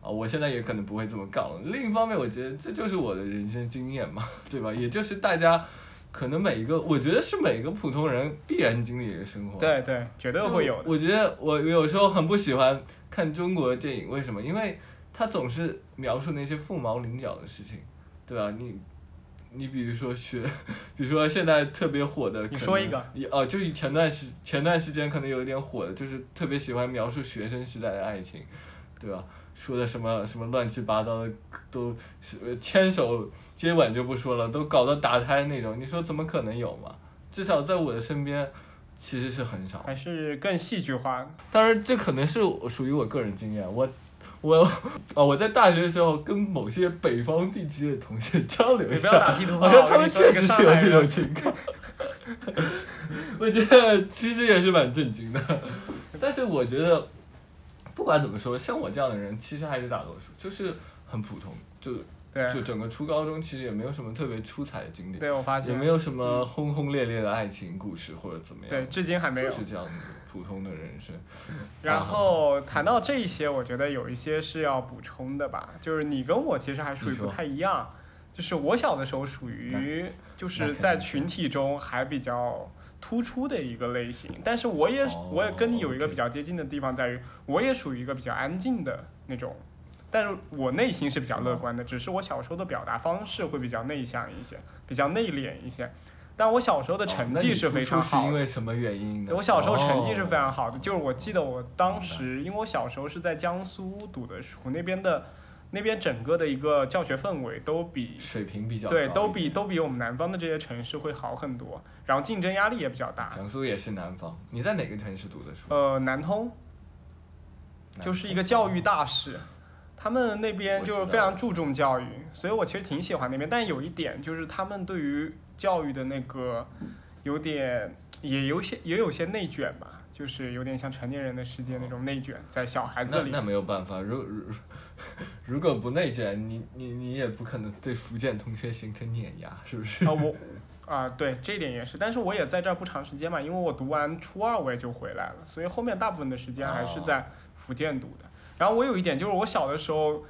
啊，我现在也可能不会这么杠了。另一方面，我觉得这就是我的人生经验嘛，对吧？也就是大家可能每一个，我觉得是每个普通人必然经历的生活。对对，绝对会有的。我觉得我有时候很不喜欢看中国的电影，为什么？因为它总是描述那些凤毛麟角的事情，对吧？你你比如说学，比如说现在特别火的，你说一个，一哦，就以前段时前段时间可能有一点火的，就是特别喜欢描述学生时代的爱情，对吧？说的什么什么乱七八糟的，都牵手接吻就不说了，都搞得打胎那种，你说怎么可能有嘛？至少在我的身边，其实是很少。还是更戏剧化。当然，这可能是我属于我个人经验。我我哦，我在大学的时候跟某些北方地区的同学交流一下，你不要打好像 他们确实是有这种情况。我觉得其实也是蛮震惊的，但是我觉得不管怎么说，像我这样的人其实还是大多数，就是很普通，就对就整个初高中其实也没有什么特别出彩的经历，对，我发现也没有什么轰轰烈烈的爱情故事或者怎么样，对，至今还没有就。是这样子普通的人生。然后谈到这一些，我觉得有一些是要补充的吧，就是你跟我其实还属于不太一样，就是我小的时候属于就是在群体中还比较突出的一个类型，但是我也哦我也跟你有一个比较接近的地方在于，我也属于一个比较安静的那种。但是我内心是比较乐观的，只是我小时候的表达方式会比较内向一些，比较内敛一些。但我小时候的成绩是非常好的，是因为什么原因呢？我小时候成绩是非常哦好的，就是我记得我当时，因为我小时候是在江苏读的书，那边的那边整个的一个教学氛围都比水平比较对都比都比我们南方的这些城市会好很多，然后竞争压力也比较大。江苏也是南方。你在哪个城市读的书？呃，南通就是一个教育大市，他们那边就是非常注重教育，所以我其实挺喜欢那边。但有一点就是他们对于教育的那个有点也有些也有些内卷吧，就是有点像成年人的世界那种内卷，在小孩子里。那那没有办法，如如 如果不内卷，你你你也不可能对福建同学形成碾压，是不是？啊，我啊，对，这一点也是，但是我也在这儿不长时间嘛，因为我读完初二我也就回来了，所以后面大部分的时间还是在福建读的。然后我有一点就是我小的时候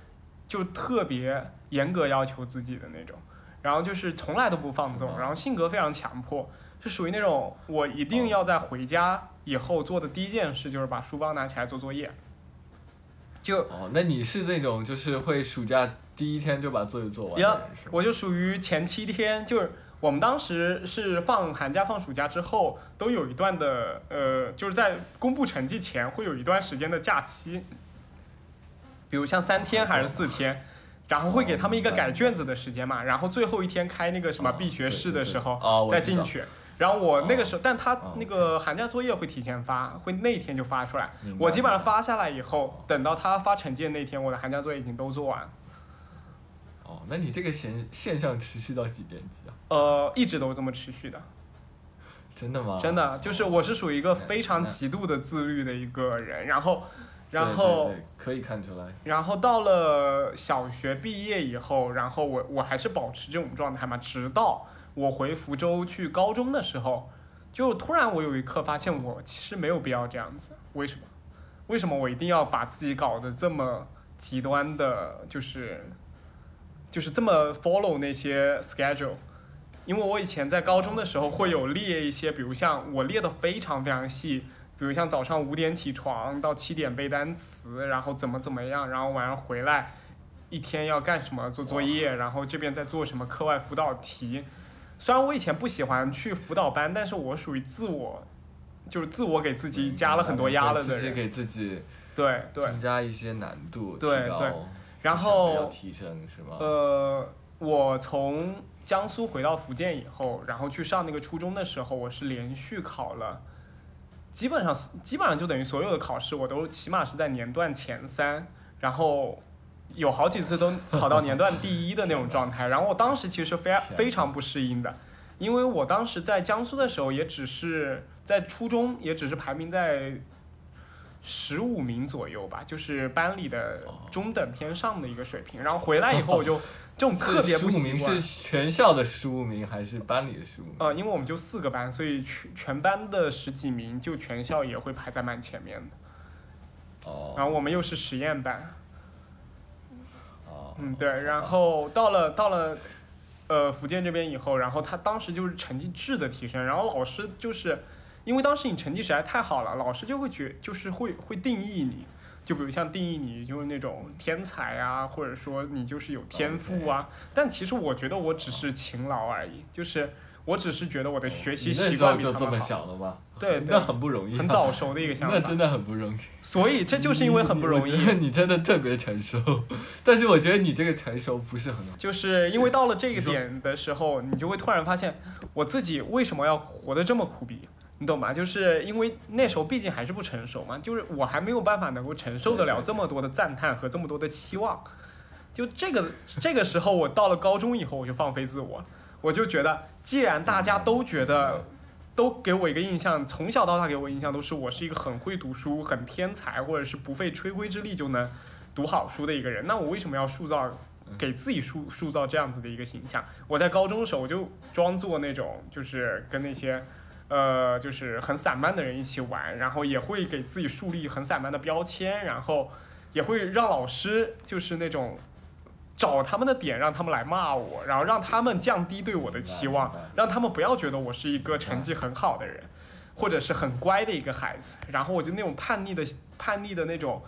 就特别严格要求自己的那种，然后就是从来都不放纵，然后性格非常强迫，是属于那种我一定要在回家以后做的第一件事就是把书包拿起来做作业。就哦，那你是那种就是会暑假第一天就把作业做完的呀？我就属于前七天，就是我们当时是放寒假、放暑假之后，都有一段的呃，就是在公布成绩前会有一段时间的假期，比如像三天还是四天，然后会给他们一个改卷子的时间嘛，然后最后一天开那个什么哦闭学式的时候再进去。然后我那个时候，但他哦那个寒假作业会提前发，会那一天就发出来。我基本上发下来以后，等到他发成绩的那天，我的寒假作业已经都做完了。哦，那你这个现现象持续到几年级啊？呃，一直都这么持续的。真的吗？真的，就是我是属于一个非常极度的自律的一个人，然后，然后，对可以看出来。然后到了小学毕业以后，然后我我还是保持这种状态嘛，直到我回福州去高中的时候，就突然我有一刻发现，我其实没有必要这样子，为什么？为什么我一定要把自己搞得这么极端的，就是，就是这么 follow 那些 schedule？因为我以前在高中的时候会有列一些，比如像我列的非常非常细，比如像早上五点起床到七点背单词，然后怎么怎么样，然后晚上回来一天要干什么做作业，然后这边在做什么课外辅导题。虽然我以前不喜欢去辅导班，但是我属于自我，就是自我给自己加了很多压了的人。自己给自己对对，增加一些难度，对对然后提升是吗？呃，我从江苏回到福建以后，然后去上那个初中的时候，我是连续考了，基本上基本上就等于所有的考试我都起码是在年段前三，然后有好几次都考到年段第一的那种状态。然后我当时其实非常非常不适应的，因为我当时在江苏的时候，也只是在初中也只是排名在。十五名左右吧，就是班里的中等偏上的一个水平。然后回来以后，我就这种特别不十五名习惯是。全校的十五名还是班里的十五名？呃，因为我们就四个班，所以全全班的十几名，就全校也会排在蛮前面的。哦然后我们又是实验班，哦，嗯，对。然后到了到了，呃，福建这边以后，然后他当时就是成绩质的提升，然后老师就是，因为当时你成绩实在太好了，老师就会觉就是会会定义你，就比如像定义你就是那种天才啊，或者说你就是有天赋啊。但其实我觉得我只是勤劳而已，就是我只是觉得我的学习你那习时候就这么惯比他们好。想了吗？对 对那很不容易啊，很早熟的一个想 法那真的很不容易。所以这就是因为很不容我觉得易，你真的特别成熟，但是我觉得你这个成熟不是很好。就是因为到了这个点的时候，你就会突然发现，我自己为什么要活得这么苦逼，你懂吗？就是因为那时候毕竟还是不成熟嘛，就是我还没有办法能够承受得了这么多的赞叹和这么多的期望。就这个这个时候，我到了高中以后，我就放飞自我，我就觉得，既然大家都觉得。都给我一个印象，从小到大给我印象都是我是一个很会读书、很天才，或者是不费吹灰之力就能读好书的一个人。那我为什么要塑造给自己塑塑造这样子的一个形象？我在高中的时候我就装作那种就是跟那些呃就是很散漫的人一起玩，然后也会给自己树立很散漫的标签，然后也会让老师就是那种。找他们的点，让他们来骂我，然后让他们降低对我的期望让他们不要觉得我是一个成绩很好的人，或者是很乖的一个孩子。然后我就那种叛逆的、叛逆的那种、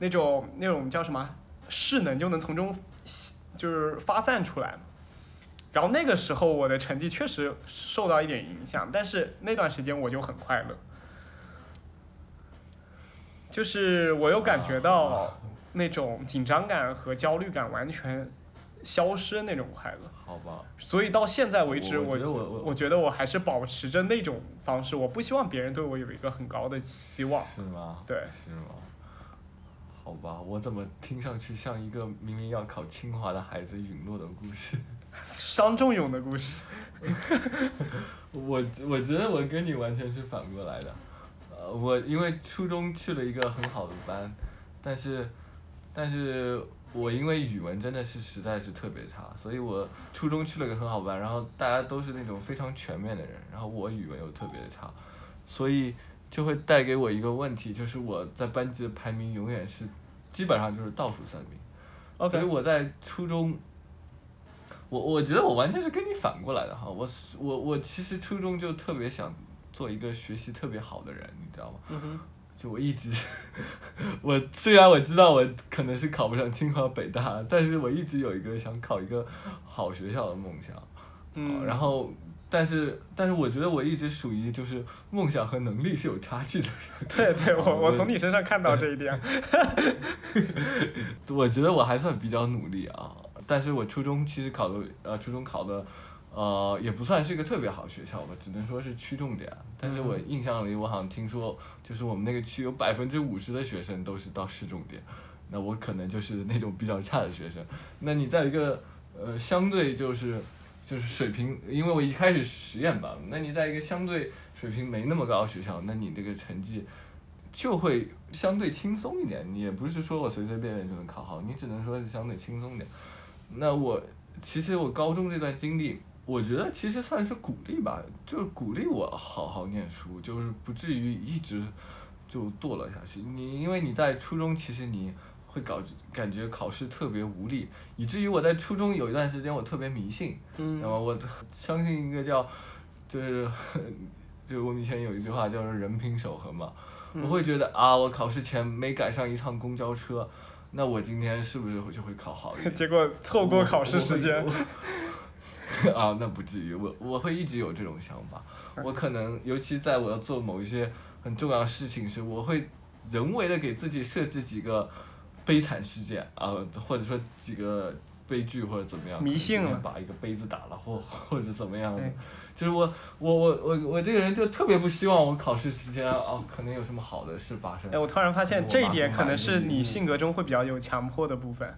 那种、那种叫什么势能，就能从中就是发散出来。然后那个时候我的成绩确实受到一点影响，但是那段时间我就很快乐，就是我又感觉到那种紧张感和焦虑感完全消失那种快乐。好吧，所以到现在为止，我觉得我我我觉得我还是保持着那种方式，我不希望别人对我有一个很高的期望。是吗？对，是吗？好吧，我怎么听上去像一个明明要考清华的孩子陨落的故事？伤仲永的故事。我我觉得我跟你完全是反过来的，呃，我因为初中去了一个很好的班，但是，但是我因为语文真的是实在是特别差，所以我初中去了个很好班，然后大家都是那种非常全面的人，然后我语文又特别的差，所以就会带给我一个问题，就是我在班级的排名永远是基本上就是倒数三名。所以我在初中，我我觉得我完全是跟你反过来的哈，我我我其实初中就特别想做一个学习特别好的人，你知道吗？嗯，就我一直，我虽然我知道我可能是考不上清华北大，但是我一直有一个想考一个好学校的梦想，嗯，啊然后。但是，但是我觉得我一直属于就是梦想和能力是有差距的人。对对，我我我从你身上看到这一点。我觉得我还算比较努力啊，但是我初中其实考的呃初中考的，呃也不算是一个特别好学校吧，只能说是区重点。但是我嗯印象里我好像听说，就是我们那个区有百分之五十的学生都是到市重点，那我可能就是那种比较差的学生。那你在一个呃相对就是就是水平，因为我一开始实验吧，那你在一个相对水平没那么高的学校，那你这个成绩就会相对轻松一点。你也不是说我随随便便就能考好，你只能说是相对轻松点。那我其实我高中这段经历，我觉得其实算是鼓励吧，就是鼓励我好好念书，就是不至于一直就堕落下去。你因为你在初中，其实你会搞感觉考试特别无力，以至于我在初中有一段时间我特别迷信，嗯然后我相信一个叫就是 就我们以前有一句话叫做人品守恒嘛，嗯我会觉得啊，我考试前没赶上一趟公交车，那我今天是不是就会考好一点？结果错过考试时间。啊，那不至于，我我会一直有这种想法。我可能，尤其在我要做某一些很重要的事情时，我会人为的给自己设置几个悲惨事件啊，或者说几个悲剧或者怎么样，迷信了把一个杯子打了或 或者怎么样的。就是我我我我我这个人就特别不希望我考试时间啊，可能有什么好的事发生。哎，我突然发现这一点可能是你性格中会比较有强迫的部分，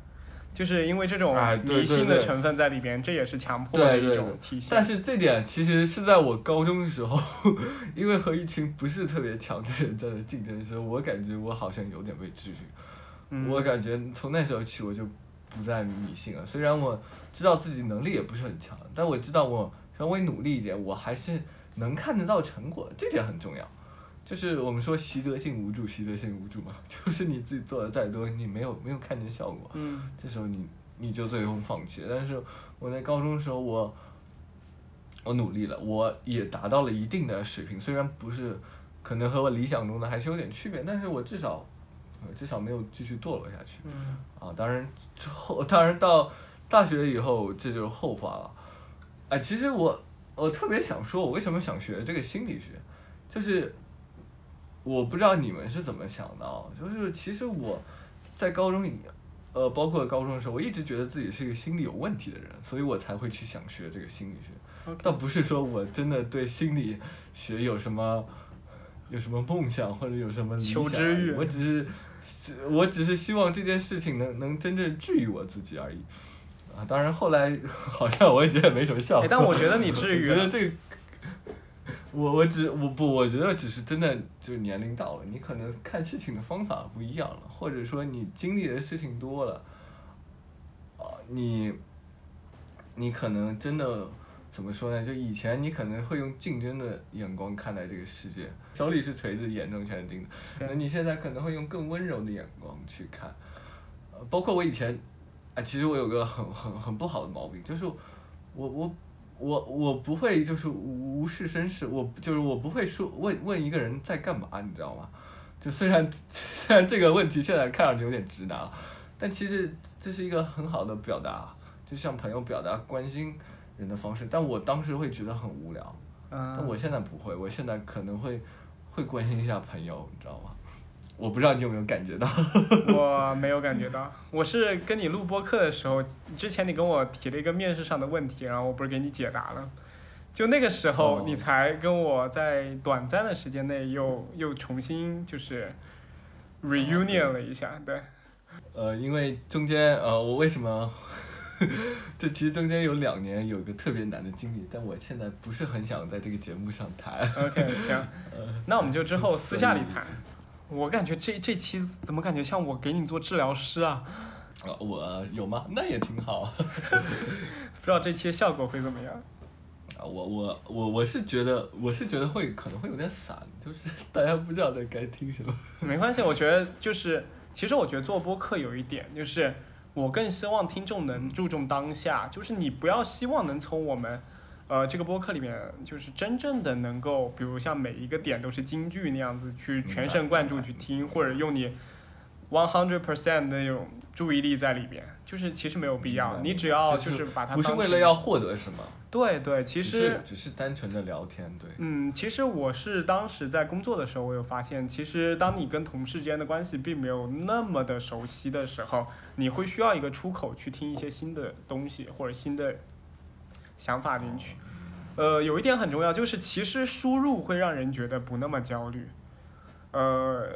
就是因为这种迷信的成分在里边，这也是强迫的一种体现。但是这点其实是在我高中的时候，因为和一群不是特别强的人在竞争的时候，我感觉我好像有点被制约。嗯我感觉从那时候起我就不再迷信了。虽然我知道自己能力也不是很强，但我知道我稍微努力一点，我还是能看得到成果，这点很重要。就是我们说习得性无助，习得性无助嘛，就是你自己做的再多，你没有没有看见效果，嗯这时候你你就最终放弃了。但是我在高中的时候，我我努力了，我也达到了一定的水平，虽然不是可能和我理想中的还是有点区别，但是我至少呃至少没有继续堕落下去。嗯啊，当然之后，当然到大学以后，这就是后话了。哎，其实我我特别想说，我为什么想学这个心理学，就是我不知道你们是怎么想的啊，就是其实我在高中以呃，包括高中的时候，我一直觉得自己是一个心理有问题的人，所以我才会去想学这个心理学。倒不是说我真的对心理学有什么有什么梦想或者有什么理想求知欲我只是我只是希望这件事情能能真正治愈我自己而已。啊，当然后来好像我也觉得没什么效果。哎，但我觉得你治愈了。我觉得这个，我我只我不我觉得只是真的就年龄到了，你可能看事情的方法不一样了，或者说你经历的事情多了，啊，你你可能真的怎么说呢？就以前你可能会用竞争的眼光看待这个世界，手里是锤子，眼中全是钉子。对那你现在可能会用更温柔的眼光去看，呃，包括我以前，哎，其实我有个很很很不好的毛病，就是我我我我不会就是无无事生事，我就是我不会说问问一个人在干嘛，你知道吗？就虽然 虽然这个问题现在看上去有点直男啊，但其实这是一个很好的表达，就向朋友表达关心人的方式。但我当时会觉得很无聊，但嗯，我现在不会，我现在可能会会关心一下朋友，你知道吗？我不知道你有没有感觉到，我没有感觉到，我是跟你录播课的时候，之前你跟我提了一个面试上的问题，然后我不是给你解答了，就那个时候哦你才跟我在短暂的时间内又又重新就是 reunion 了一下，对，呃，因为中间呃，我为什么 这其实中间有两年有个特别难的经历，但我现在不是很想在这个节目上谈。OK，行，那我们就之后私下里谈。我感觉这这期怎么感觉像我给你做治疗师啊？啊，我有吗？那也挺好。不知道这期的效果会怎么样？啊，我我我我是觉得我是觉得会可能会有点散，就是 大家不知道在该听什么。没关系，我觉得就是，其实我觉得做播客有一点就是，我更希望听众能注重当下，就是你不要希望能从我们，呃，这个播客里面，就是真正的能够，比如像每一个点都是京剧那样子去全神贯注去听，或者用你 one hundred percent 的那种注意力在里边，就是其实没有必要，你只要就就是把它不是为了要获得什么，对对，其只实是只是单纯的聊天，对。嗯，其实我是当时在工作的时候，我有发现，其实当你跟同事之间的关系并没有那么的熟悉的时候，你会需要一个出口去听一些新的东西或者新的想法进去。呃，有一点很重要，就是其实输入会让人觉得不那么焦虑。呃，哦，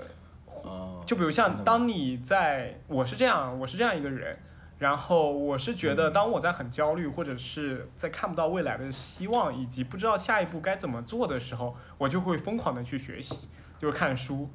就比如像当你在，我是这样，我是这样一个人，然后我是觉得，嗯当我在很焦虑，或者是在看不到未来的希望，以及不知道下一步该怎么做的时候，我就会疯狂的去学习，就是看书，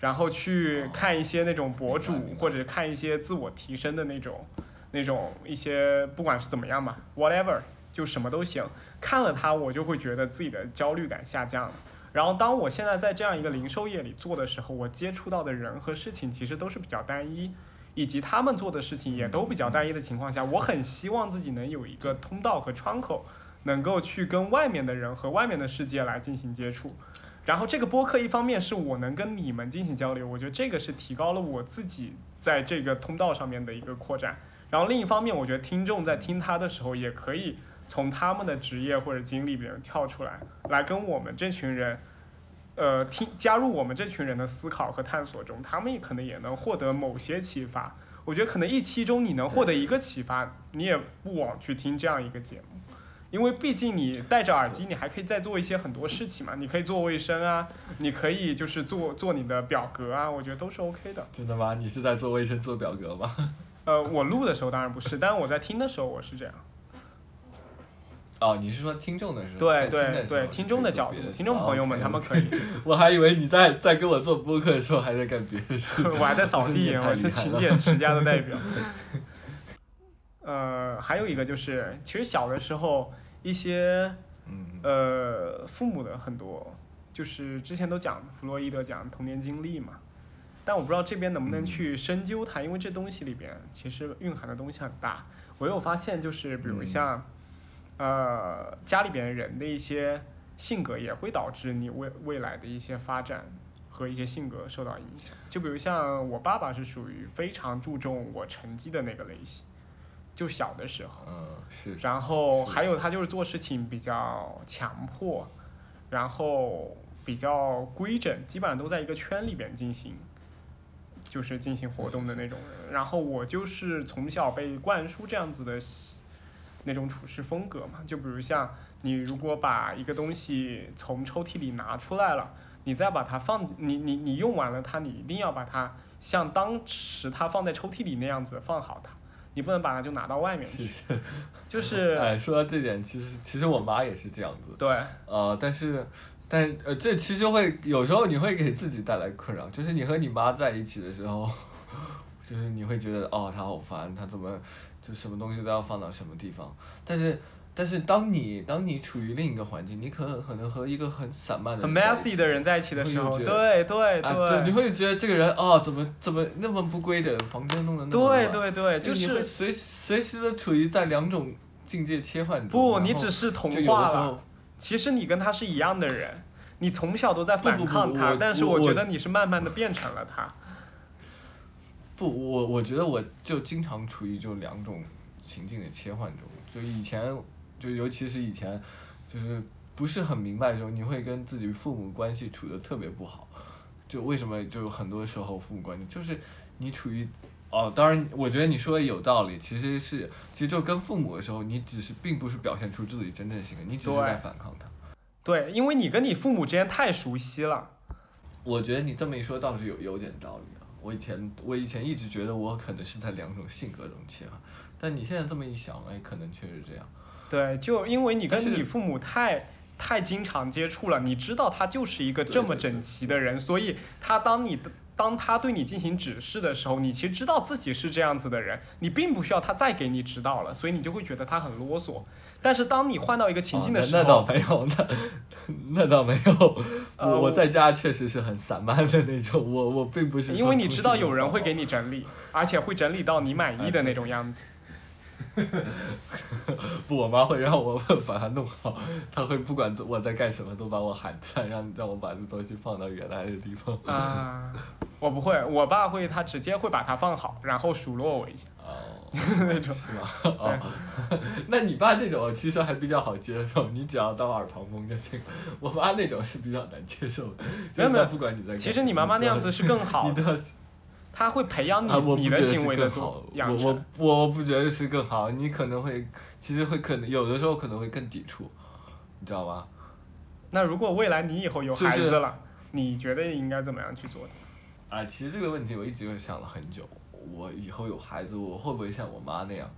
然后去看一些那种博主或者看一些自我提升的那种，那种一些不管是怎么样嘛，whatever，就什么都行，看了它，我就会觉得自己的焦虑感下降了。然后当我现在在这样一个零售业里做的时候，我接触到的人和事情其实都是比较单一，以及他们做的事情也都比较单一的情况下，我很希望自己能有一个通道和窗口，能够去跟外面的人和外面的世界来进行接触。然后这个播客一方面是我能跟你们进行交流，我觉得这个是提高了我自己在这个通道上面的一个扩展。然后另一方面，我觉得听众在听他的时候，也可以从他们的职业或者经历里面跳出来，来跟我们这群人，呃，听加入我们这群人的思考和探索中，他们也可能也能获得某些启发。我觉得可能一期中你能获得一个启发，你也不枉去听这样一个节目，因为毕竟你戴着耳机，你还可以再做一些很多事情嘛，你可以做卫生啊，你可以就是做做你的表格啊，我觉得都是 OK 的。真的吗？你是在做卫生做表格吗？呃，我录的时候当然不是，但是我在听的时候我是这样。哦，你是说听众的时候？对对对，听众的角度，听众朋友们他们可以。我还以为你在在跟我做播客的时候还在干别的事。我还在扫地，我是勤俭持家的代表。呃，还有一个就是，其实小的时候一些嗯，呃父母的很多，就是之前都讲弗洛伊德讲童年经历嘛，但我不知道这边能不能嗯去深究它，因为这东西里边其实蕴含的东西很大。我有发现，就是比如嗯像、呃家里边人的一些性格，也会导致你未未来的一些发展和一些性格受到影响。就比如像我爸爸是属于非常注重我成绩的那个类型，就小的时候。嗯，是。然后还有他就是做事情比较强迫，然后比较规整，基本上都在一个圈里边进行，就是进行活动的那种人。然后我就是从小被灌输这样子的那种处事风格嘛，就比如像你如果把一个东西从抽屉里拿出来了，你再把它放，你你你用完了它，你一定要把它像当时它放在抽屉里那样子放好它，你不能把它就拿到外面去，就是 哎，说到这点，其实其实我妈也是这样子。对。呃，但是，但呃，这其实会有时候你会给自己带来困扰，就是你和你妈在一起的时候，就是你会觉得哦，她好烦，她怎么就什么东西都要放到什么地方。但是，但是当你当你处于另一个环境，你可可能和一个很散漫的很 messy 的人在一起的时候，对对啊，对，你，会觉得这个人哦，怎么怎么那么不规整，房间弄得那么对乱对对，就你会是随随时的处于在两种境界切换中。不，你只是同化了。其实你跟他是一样的人，你从小都在反抗他，但是我觉得你是慢慢的变成了他。不，我我觉得我就经常处于就两种情境的切换中，就以前就尤其是以前，就是不是很明白的时候，你会跟自己父母关系处的特别不好，就为什么就很多时候父母关系就是你处于。哦，当然，我觉得你说的有道理。其实是，其实就跟父母的时候，你只是并不是表现出自己真正的性格，你只是在反抗他。对，因为你跟你父母之间太熟悉了。我觉得你这么一说倒是有有点道理啊。我以前我以前一直觉得我可能是在两种性格中切换，但你现在这么一想，哎，可能确实这样。对，就因为你跟你父母太太经常接触了，你知道他就是一个这么整齐的人，所以他当你当他对你进行指示的时候，你其实知道自己是这样子的人，你并不需要他再给你指导了，所以你就会觉得他很啰嗦。但是当你换到一个情境的时候，哦那那倒没有，那 那倒没有。呃我在家确实是很散漫的那种，我我并不是因为你知道有人会给。给你整理，而且会整理到你满意的那种样子。不，我妈会让我把它弄好，她会不管我在干什么，都把我喊出来，让让我把这东西放到原来的地方。啊、我不会，我爸会，他直接会把它放好，然后数落我一下。哦，那种是吗？哦，那你爸这种其实还比较好接受，你只要当耳旁风就行。我妈那种是比较难接受的，没有没有不管你在干什么。其实你妈妈那样子是更好他会培养你、啊，你的行为的做我成我。我不觉得是更好，你可能会，其实会可能有的时候可能会更抵触，你知道吗？那如果未来你以后有孩子了，你觉得应该怎么样去做的？啊，其实这个问题我一直有想了很久。我以后有孩子，我会不会像我妈那样？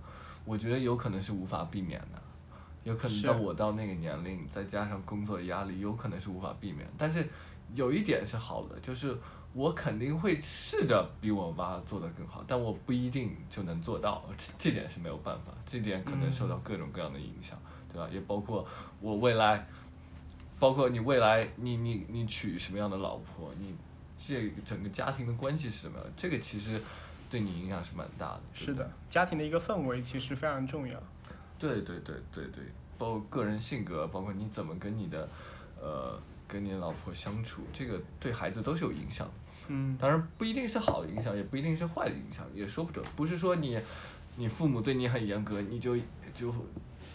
我觉得有可能是无法避免的，有可能到我到那个年龄，再加上工作压力，有可能是无法避免。但是有一点是好的，就是我肯定会试着比我妈做的更好，但我不一定就能做到，这这点是没有办法，这点可能受到各种各样的影响，对吧？也包括我未来，包括你未来，你你你娶什么样的老婆，你这整个家庭的关系是什么样，这个其实对你影响是蛮大的。对对是的，家庭的一个氛围其实非常重要。对对对对对，包括个人性格，包括你怎么跟你的呃跟你老婆相处，这个对孩子都是有影响的。嗯，当然不一定是好的影响，也不一定是坏的影响，也说不准。不是说你你父母对你很严格，你就就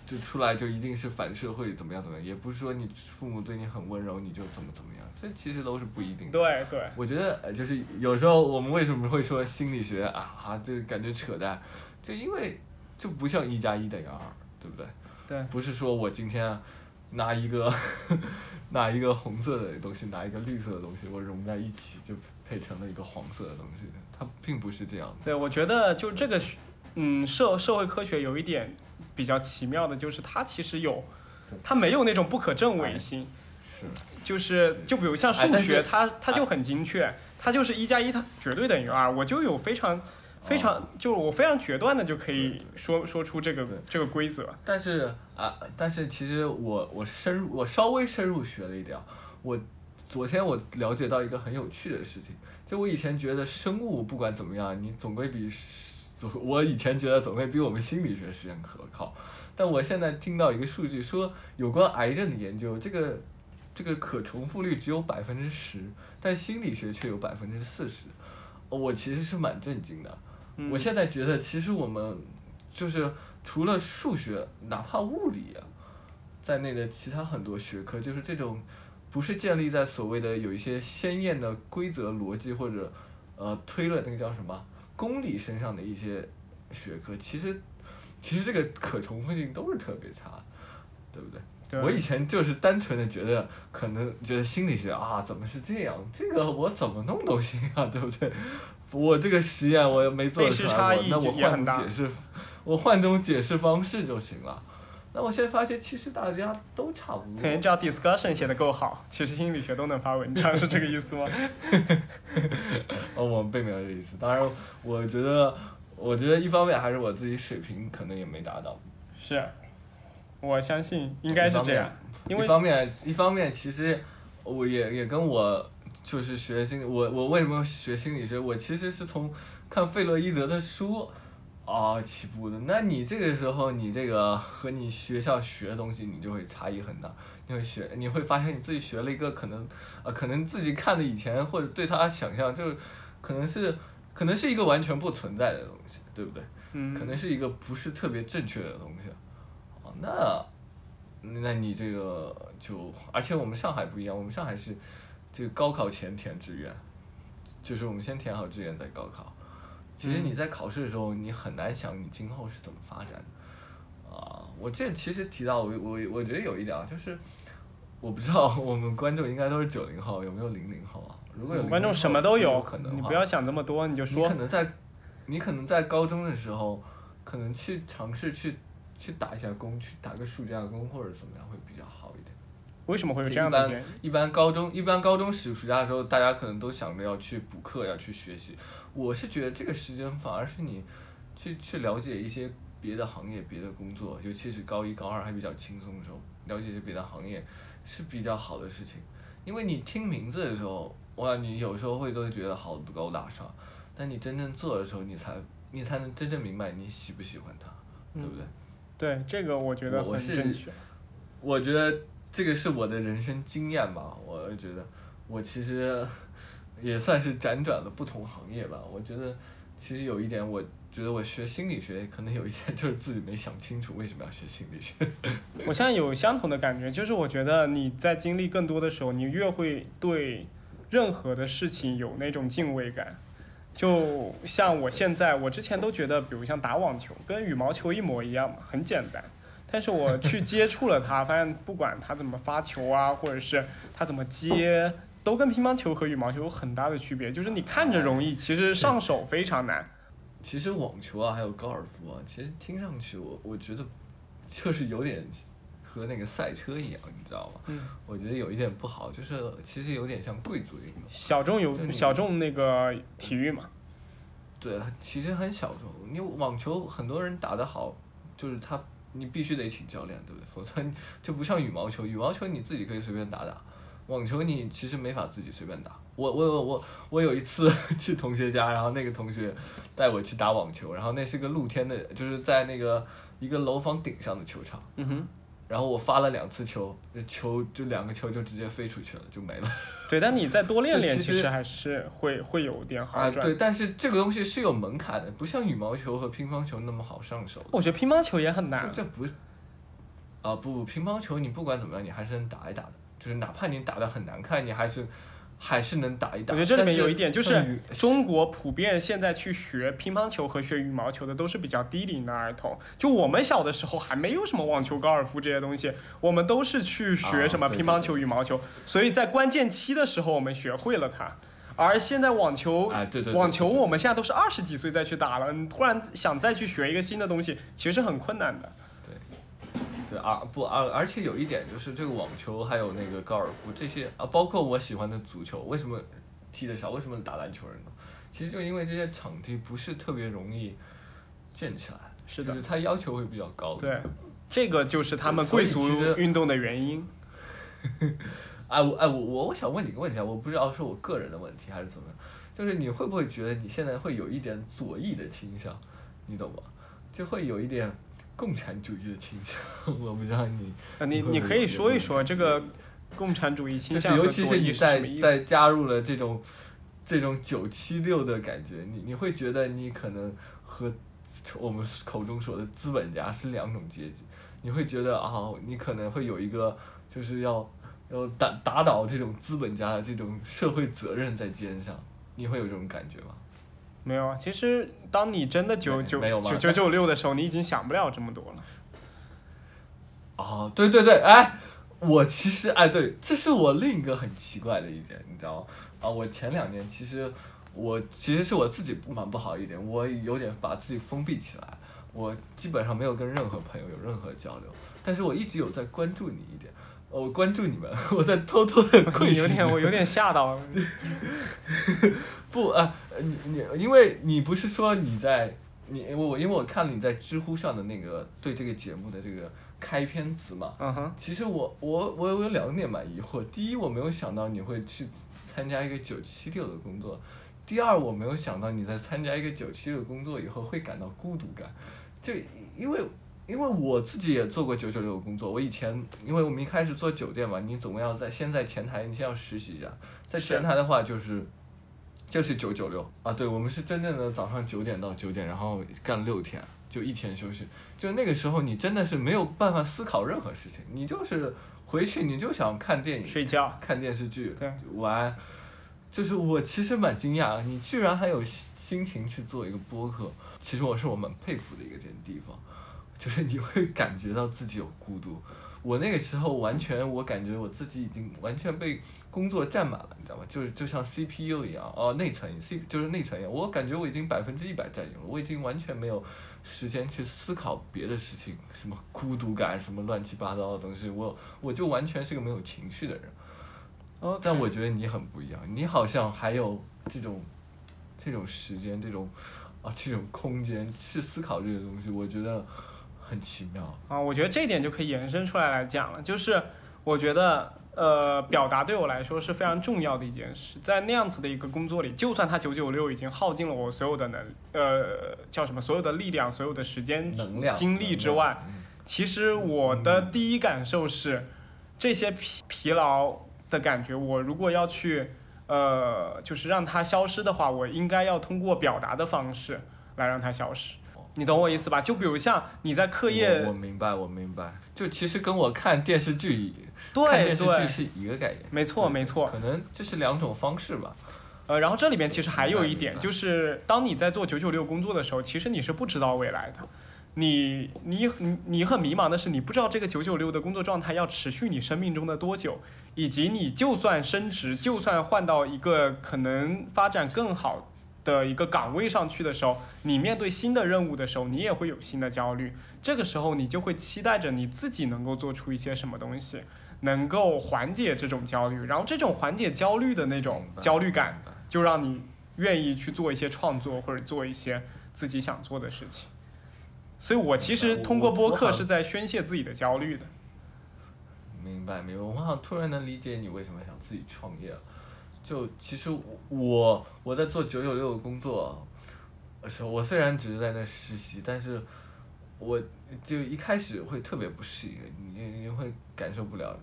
就出来就一定是反社会怎么样怎么样，也不是说你父母对你很温柔你就怎么怎么样，这其实都是不一定的。对对，我觉得呃就是有时候我们为什么会说心理学啊啊，这个感觉扯淡，就因为就不像一加一等于二，对不对？对不是说我今天拿一个 拿一个红色的东西，拿一个绿色的东西，我融在一起就配成了一个黄色的东西，它并不是这样的。对，我觉得就这个学，嗯，社社会科学有一点比较奇妙的，就是它其实有，它没有那种不可证伪性，是，就是就比如像数学，它它就很精确，它就是一加一，它绝对等于二，我就有非常非常，就是我非常决断的就可以说说出这个这个规则。但是啊，但是其实我我深入我稍微深入学了一点，我昨天我了解到一个很有趣的事情，就我以前觉得生物不管怎么样，你总归比总我以前觉得总归比我们心理学实验可靠，但我现在听到一个数据说，有关癌症的研究，这个这个可重复率只有百分之十，但心理学却有百分之四十，我其实是蛮震惊的。嗯。我现在觉得，其实我们就是除了数学，哪怕物理啊，在内的其他很多学科，就是这种不是建立在所谓的有一些鲜艳的规则逻辑或者呃推论，那个叫什么公理身上的一些学科，其实其实这个可重复性都是特别差，对不对？对我以前就是单纯的觉得，可能觉得心理学啊，怎么是这样？这个我怎么弄都行啊，对不对？我这个实验我又没做出来那我换种解释，我换种解释方式就行了。那我现在发现，其实大家都差不多。可能只要 discussion 写的够好，其实心理学都能发文章，是这个意思吗？哦，我并没有这意思。当然，我觉得，我觉得一方面还是我自己水平可能也没达到，是，我相信应该是这样，因为一方面，一方面其实我也也跟我就是学心理，我我为什么学心理学？我其实是从看费洛伊德的书啊起步的。那你这个时候，你这个和你学校学的东西，你就会差异很大。你会学，你会发现你自己学了一个可能啊，可能自己看的以前或者对他想象就是可能是可能是一个完全不存在的东西，对不对？嗯，可能是一个不是特别正确的东西。哦，那那你这个就，而且我们上海不一样，我们上海是这个高考前填志愿，就是我们先填好志愿再高考。其实你在考试的时候，你很难想你今后是怎么发展的。啊，我这其实提到我我我觉得有一点啊，就是我不知道我们观众应该都是九零后，有没有零零后啊？如果有00后观众什么都有有可能，你不要想这么多，你就说你可能在，你可能在高中的时候，可能去尝试去去打一下工，去打个暑假工或者怎么样会比较好一点。为什么会有这样的般？一般高中一般高中暑暑假的时候，大家可能都想着要去补课，要去学习。我是觉得这个时间反而是你去去了解一些别的行业、别的工作，尤其是高一高二还比较轻松的时候，了解一些别的行业是比较好的事情。因为你听名字的时候，哇，你有时候会都觉得好高大上，但你真正做的时候，你才你才能真正明白你喜不喜欢它，对不对？对，这个我觉得很正确。我觉得这个是我的人生经验吧，我觉得我其实也算是辗转了不同行业吧。我觉得其实有一点，我觉得我学心理学可能有一点就是自己没想清楚为什么要学心理学。我现在有相同的感觉，就是我觉得你在经历更多的时候，你越会对任何的事情有那种敬畏感。就像我现在，我之前都觉得，比如像打网球，跟羽毛球一模一样嘛，很简单。但是我去接触了它，发现不管它怎么发球啊，或者是它怎么接，都跟乒乓球和羽毛球有很大的区别。就是你看着容易，其实上手非常难。其实网球啊，还有高尔夫啊，其实听上去我我觉得就是有点和那个赛车一样，你知道吗？嗯我觉得有一点不好，就是其实有点像贵族运动。小众有小众那个体育嘛，对，其实很小众。你网球很多人打得好，就是他你必须得请教练，对不对？否则就不像羽毛球，羽毛球你自己可以随便打打，网球你其实没法自己随便打。我我我我我有一次 去同学家，然后那个同学带我去打网球，然后那是个露天的，就是在那个一个楼房顶上的球场。嗯哼。然后我发了两次球，球就两个球就直接飞出去了，就没了。对，但你再多练练，其实还是会会有点好啊，转。对，但是这个东西是有门槛的，不像羽毛球和乒乓球那么好上手。我觉得乒乓球也很难这。这不，啊不，乒乓球你不管怎么样，你还是能打一打的，就是哪怕你打得很难看，你还是还是能打一打。我觉得这里面有一点，就是中国普遍现在去学乒乓球和学羽毛球的都是比较低龄的儿童。就我们小的时候还没有什么网球、高尔夫这些东西，我们都是去学啊什么乒乓球、羽毛球，所以在关键期的时候我们学会了它。而现在网球，哎对对对网球我们现在都是二十几岁再去打了，你突然想再去学一个新的东西，其实很困难的。对，而不而而且有一点就是这个网球还有那个高尔夫这些啊，包括我喜欢的足球，为什么踢得少？为什么打篮球人呢？其实就因为这些场地不是特别容易建起来，是的就是它要求会比较高。对，这个就是他们贵族运动的原因。哎我哎我我我想问你个问题啊，我不知道是我个人的问题还是怎么样，就是你会不会觉得你现在会有一点左翼的倾向，你懂吗？就会有一点共产主义的倾向，我不知道你啊，你你可以说一说这个共产主义倾就是向尤其是你在在？加入了这种这种九七六的感觉，你你会觉得你可能和我们口中说的资本家是两种阶级，你会觉得啊，你可能会有一个就是要要打打倒这种资本家的这种社会责任在肩上，你会有这种感觉吗？没有啊，其实当你真的九九没没有吗九九九六的时候，你已经想不了这么多了。哦，对对对，哎，我其实哎，对，这是我另一个很奇怪的一点，你知道吗？啊，我前两年其实我其实是我自己不蛮不好一点，我有点把自己封闭起来，我基本上没有跟任何朋友有任何交流，但是我一直有在关注你一点，呃我关注你们，我在偷偷的窥视有点，我有点吓到。了。不啊，呃你你因为你不是说你在你我因为我看了你在知乎上的那个对这个节目的这个开篇词嘛，嗯哼，其实我我我有两点蛮疑惑，第一我没有想到你会去参加一个九七六的工作，第二我没有想到你在参加一个九七六工作以后会感到孤独感，就因为因为我自己也做过九九六的工作，我以前因为我们一开始做酒店嘛，你总共要在先在前台，你先要实习一下，在前台的话就是。就是九九六啊，对我们是真正的早上九点到九点，然后干六天，就一天休息。就那个时候，你真的是没有办法思考任何事情，你就是回去你就想看电影、睡觉。看电视剧对、玩。就是我其实蛮惊讶，你居然还有心心情去做一个播客。其实我是我蛮佩服的一个点地方，就是你会感觉到自己有孤独。我那个时候完全，我感觉我自己已经完全被工作占满了，你知道吗？就是就像 CPU 一样，哦，内存 C 就是内存一样，我感觉我已经百分之一百占用了，我已经完全没有时间去思考别的事情，什么孤独感，什么乱七八糟的东西，我我就完全是个没有情绪的人。哦，但我觉得你很不一样，你好像还有这种这种时间，这种啊这种空间去思考这些东西，我觉得很奇妙。啊，我觉得这一点就可以延伸出来来讲了，就是我觉得呃，表达对我来说是非常重要的一件事，在那样子的一个工作里，就算他九九六已经耗尽了我所有的能呃叫什么所有的力量、所有的时间、能量、精力之外，其实我的嗯第一感受是，这些疲疲劳的感觉，我如果要去呃，就是让它消失的话，我应该要通过表达的方式来让它消失。你懂我意思吧？就比如像你在课业我我明白，我明白，就其实跟我看电视剧一看对电视剧对，是一个概念。没错没错可能这是两种方式吧。呃，然后这里面其实还有一点，就是当你在做九九六工作的时候，其实你是不知道未来的。你你你你很迷茫的是，你不知道这个九九六的工作状态要持续你生命中的多久，以及你就算升职，就算换到一个可能发展更好的一个岗位上去的时候，你面对新的任务的时候，你也会有新的焦虑。这个时候，你就会期待着你自己能够做出一些什么东西，能够缓解这种焦虑。然后，这种缓解焦虑的那种焦虑感，就让你愿意去做一些创作或者做一些自己想做的事情。所以我其实通过播客是在宣泄自己的焦虑的。明白明白，我好像突然能理解你为什么想自己创业了。就其实我我在做九九六的工作的时候，我虽然只是在那实习，但是我就一开始会特别不适应，你你会感受不了，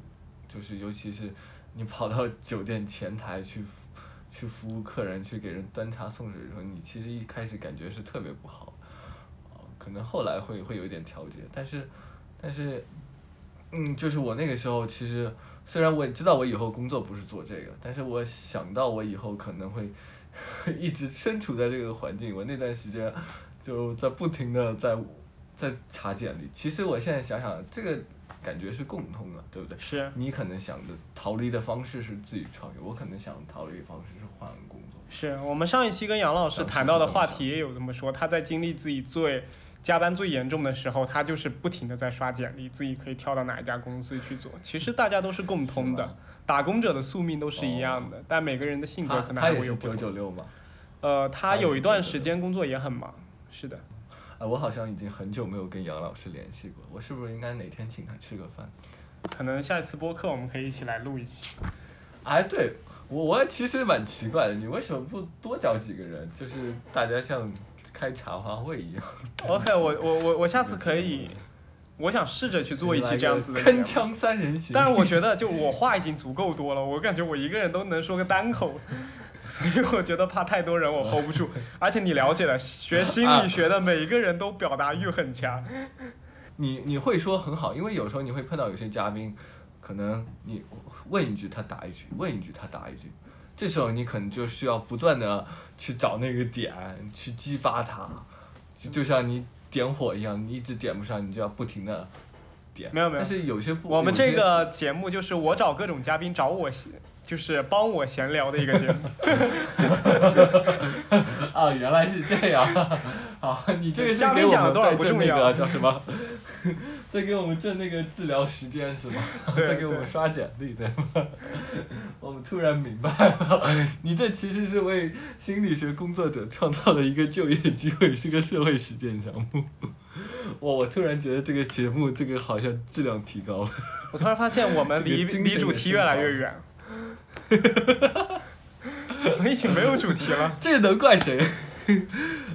就是尤其是你跑到酒店前台去去服务客人，去给人端茶送水的时候，你其实一开始感觉是特别不好，啊，可能后来会会有一点调节，但是但是嗯，就是我那个时候其实虽然我知道我以后工作不是做这个，但是我想到我以后可能会 一直身处在这个环境，我那段时间就在不停的在在查简历。其实我现在想想，这个感觉是共通的，对不对？是，你可能想的逃离的方式是自己创业，我可能想逃离的方式是换工作。是我们上一期跟杨老师谈到的话题也有这么说，他在经历自己最加班最严重的时候，他就是不停的在刷简历，自己可以跳到哪一家公司去做。其实大家都是共通的，打工者的宿命都是一样的，但每个人的性格可能还会有不同。九六嘛？呃，他有一段时间工作也很忙，是的。啊，我好像已经很久没有跟杨老师联系过，我是不是应该哪天请他吃个饭？可能下一次播客我们可以一起来录一期。哎，对我我其实蛮奇怪的，你为什么不多找几个人，就是大家像开茶话会一样？OK，我我我我下次可以，我想试着去做一期这样子的。铿锵三人行。但是我觉得，就我话已经足够多了，我感觉我一个人都能说个单口，所以我觉得怕太多人我 hold 不住。而且你了解的，学 心理学的每一个人都表达欲很强。你你会说很好，因为有时候你会碰到有些嘉宾，可能你问一句他答一句，问一句他答一句，这时候你可能就需要不断的去找那个点，去激发它，就就像你点火一样，你一直点不上，你就要不停的点。没有没有但是有些不，我们这个节目就是我找各种嘉宾找我闲，就是帮我闲聊的一个节目。啊，原来是这样。好，你这个嘉宾讲的多少不重要叫什么？在给我们挣那个治疗时间是吗？在给我们刷简历对吗？我们突然明白了，你这其实是为心理学工作者创造了一个就业机会，是个社会实践项目。我我突然觉得这个节目这个好像质量提高了。我突然发现我们离离主题越来越远，我们已经没有主题了。这个能怪谁？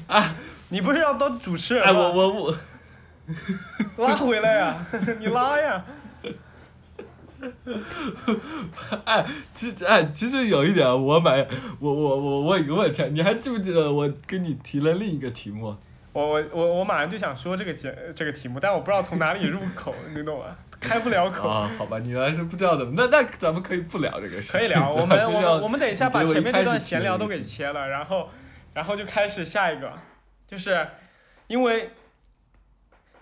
啊你不是要当主持人哎，吗？我我我，拉回来呀，你拉呀。哎，其实哎，其实有一点，我买我我我我有个问题，你还记不记得我跟你提了另一个题目？我我我我马上就想说这个节这个题目，但我不知道从哪里入口，你懂吗？开不了口。啊，好吧，你原来是不知道怎么，那那咱们可以不聊这个事。可以聊，我们我们我们等一下把前面这段闲聊都给切了，然后然后就开始下一个，就是因为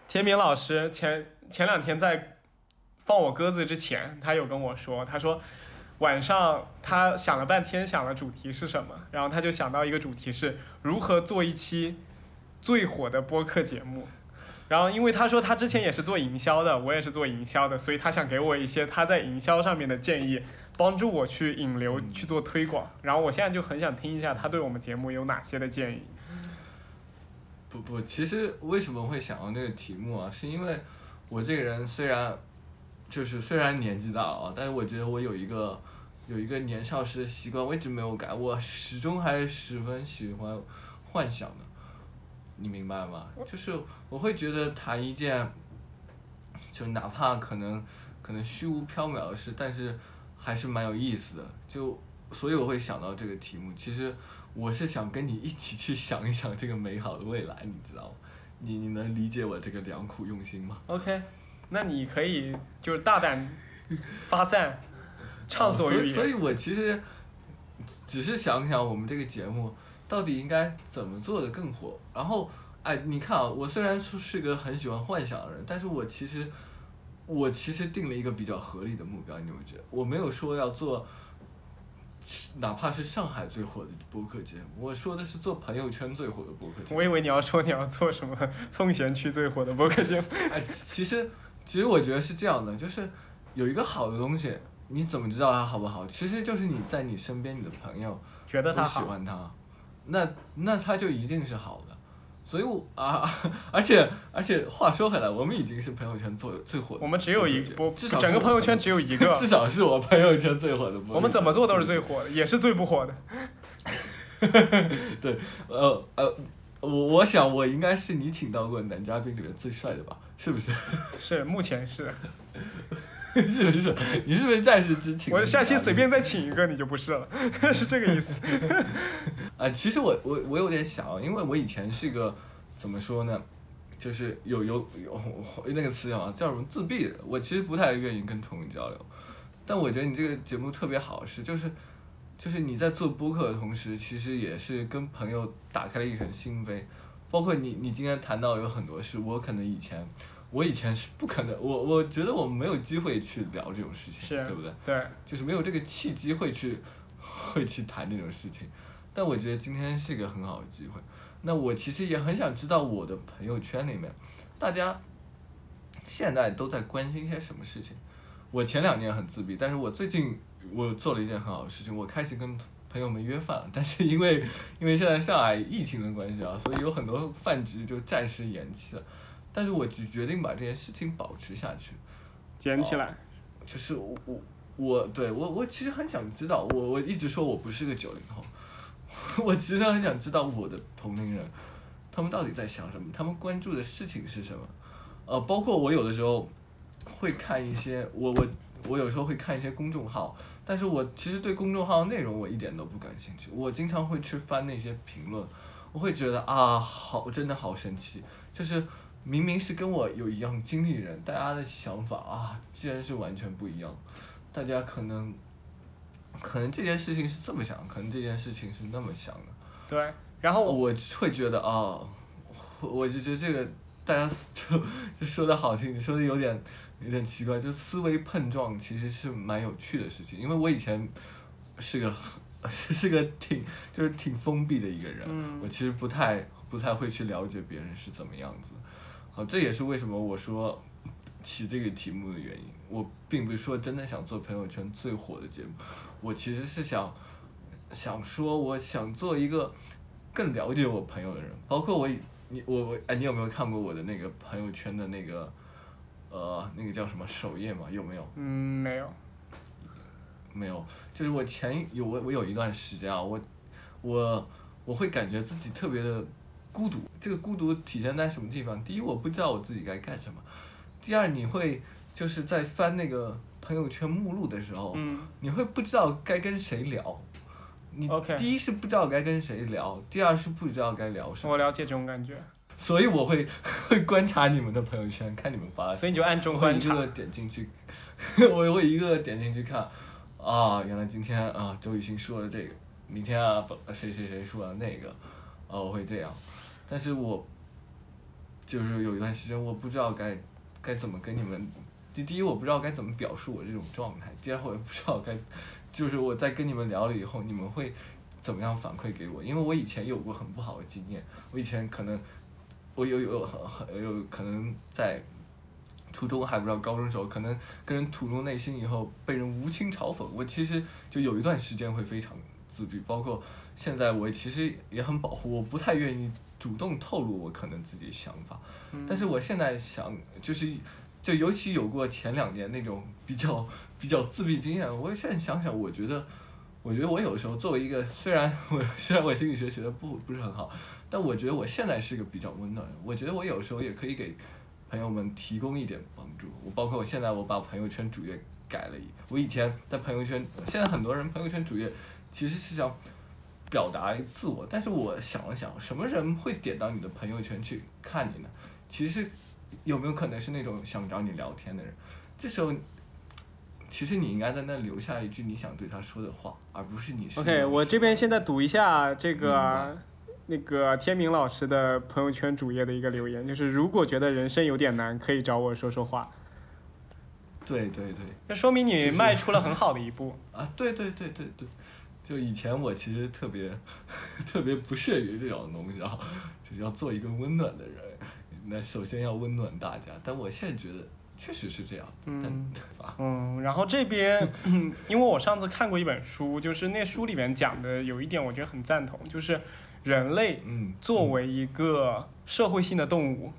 田明老师前前两天在放我鸽子之前，他有跟我说，他说晚上他想了半天，想了主题是什么，然后他就想到一个主题是如何做一期最火的播客节目。然后，因为他说他之前也是做营销的，我也是做营销的，所以他想给我一些他在营销上面的建议，帮助我去引流、去做推广。然后我现在就很想听一下他对我们节目有哪些的建议。不不，其实为什么会想到那个题目啊？是因为我这个人虽然就是虽然年纪大了啊，但是我觉得我有一个有一个年少时的习惯，我一直没有改，我始终还是十分喜欢幻想的，你明白吗？就是我会觉得谈一件，就哪怕可能可能虚无缥缈的事，但是还是蛮有意思的，就所以我会想到这个题目。其实我是想跟你一起去想一想这个美好的未来，你知道吗？你你能理解我这个良苦用心吗？OK，那你可以就是大胆发散，畅所欲哦所以。所以。我其实只是想想我们这个节目到底应该怎么做的更火。然后，哎，你看啊，我虽然说是个很喜欢幻想的人，但是我其实我其实定了一个比较合理的目标，你有没有觉得？我没有说要做。哪怕是上海最火的播客节目，我说的是做朋友圈最火的播客节目。我以为你要说你要做什么奉贤区最火的播客节目。哎，其实其实我觉得是这样的，就是有一个好的东西，你怎么知道它好不好？其实就是你在你身边，你的朋友觉得他，喜欢它，那那它就一定是好的。所以我啊，而且而且话说回来，我们已经是朋友圈最最火的我们只有一播，至少整个朋友圈只有一个，至少是我朋友圈最火的。我们怎么做都是最火的，也是最不火的。对，呃呃，我我想我应该是你请到过男嘉宾里面最帅的吧？是不是？是，目前是。是不是？你是不是暂时只请？我下期随便再请一个，你就不是了，是这个意思。啊，其实我我我有点想啊，因为我以前是个怎么说呢，就是有有有那个词啊，叫什么自闭的。我其实不太愿意跟同人交流，但我觉得你这个节目特别好，是就是就是你在做播客的同时，其实也是跟朋友打开了一层心扉。包括你你今天谈到有很多事，我可能以前我以前是不可能，我我觉得我没有机会去聊这种事情，对不对？对，就是没有这个契机会去 会去谈这种事情。但我觉得今天是一个很好的机会。那我其实也很想知道我的朋友圈里面，大家现在都在关心些什么事情。我前两年很自闭，但是我最近我做了一件很好的事情，我开始跟朋友们约饭。但是因为因为现在上海疫情的关系啊，所以有很多饭局就暂时延期了。但是我决决定把这件事情保持下去。捡起来。就是我我我对我我其实很想知道，我我一直说我不是个九零后，我其实很想知道我的同龄人，他们到底在想什么，他们关注的事情是什么，呃，包括我有的时候会看一些，我我我有时候会看一些公众号，但是我其实对公众号的内容我一点都不感兴趣，我经常会去翻那些评论，我会觉得啊，好，真的好神奇，就是明明是跟我有一样经历的人，大家的想法啊，竟然是完全不一样，大家可能可能这件事情是这么想，可能这件事情是那么想的。对，然后我会觉得啊，我我就觉得这个大家就就说的好听，你说的有点有点奇怪，就思维碰撞其实是蛮有趣的事情，因为我以前是个 是个挺就是挺封闭的一个人，嗯我其实不太不太会去了解别人是怎么样子，好，这也是为什么我说起这个题目的原因。我并不是说真的想做朋友圈最火的节目，我其实是想想说，我想做一个更了解我朋友的人，包括我你我我哎，你有没有看过我的那个朋友圈的那个呃那个叫什么首页吗？有没有？嗯，没有，没有，就是我前有我我有一段时间啊，我我我会感觉自己特别的孤独。这个孤独体现在什么地方？第一，我不知道我自己该干什么；第二，你会就是在翻那个朋友圈目录的时候，嗯，你会不知道该跟谁聊。你 OK 第一是不知道该跟谁聊，第二是不知道该聊什么，我了解这种感觉，所以我会 会观察你们的朋友圈，看你们发的所以你就暗中观察一个。个点进去，我会一个个点进去看，啊，原来今天啊周雨欣说了这个，明天啊不谁谁谁说了那个，啊我会这样，但是我就是有一段时间我不知道该该怎么跟你们第第一我不知道该怎么表述我这种状态，第二我也不知道该，就是我在跟你们聊了以后，你们会怎么样反馈给我？因为我以前有过很不好的经验，我以前可能我有有很很有可能在初中还不知道高中时候，可能跟人吐露内心以后被人无情嘲讽，我其实就有一段时间会非常自闭，包括现在我其实也很保护，我不太愿意主动透露我可能自己想法，但是我现在想就是。就尤其有过前两年那种比较比较自闭经验，我现在想想，我觉得，我觉得我有时候作为一个虽然我虽然我心理学学的不不是很好，但我觉得我现在是个比较温暖的人。我觉得我有时候也可以给朋友们提供一点帮助。我包括我现在我把朋友圈主页改了一，我以前在朋友圈，现在很多人朋友圈主页其实是想表达自我，但是我想了想，什么人会点到你的朋友圈去看你呢？其实有没有可能是那种想找你聊天的人？这时候，其实你应该在那留下一句你想对他说的话，而不是你是 OK，我这边现在读一下这个白那个天明老师的朋友圈主页的一个留言，就是如果觉得人生有点难，可以找我说说话。对对对那说明你迈出了很好的一步。啊，对对对对对，就以前我其实特别 特别不屑于这种东西啊，就是要做一个温暖的人，那首先要温暖大家，但我现在觉得确实是这样，嗯？嗯，然后这边，因为我上次看过一本书，就是那书里面讲的有一点我觉得很赞同，就是人类嗯，作为一个社会性的动物，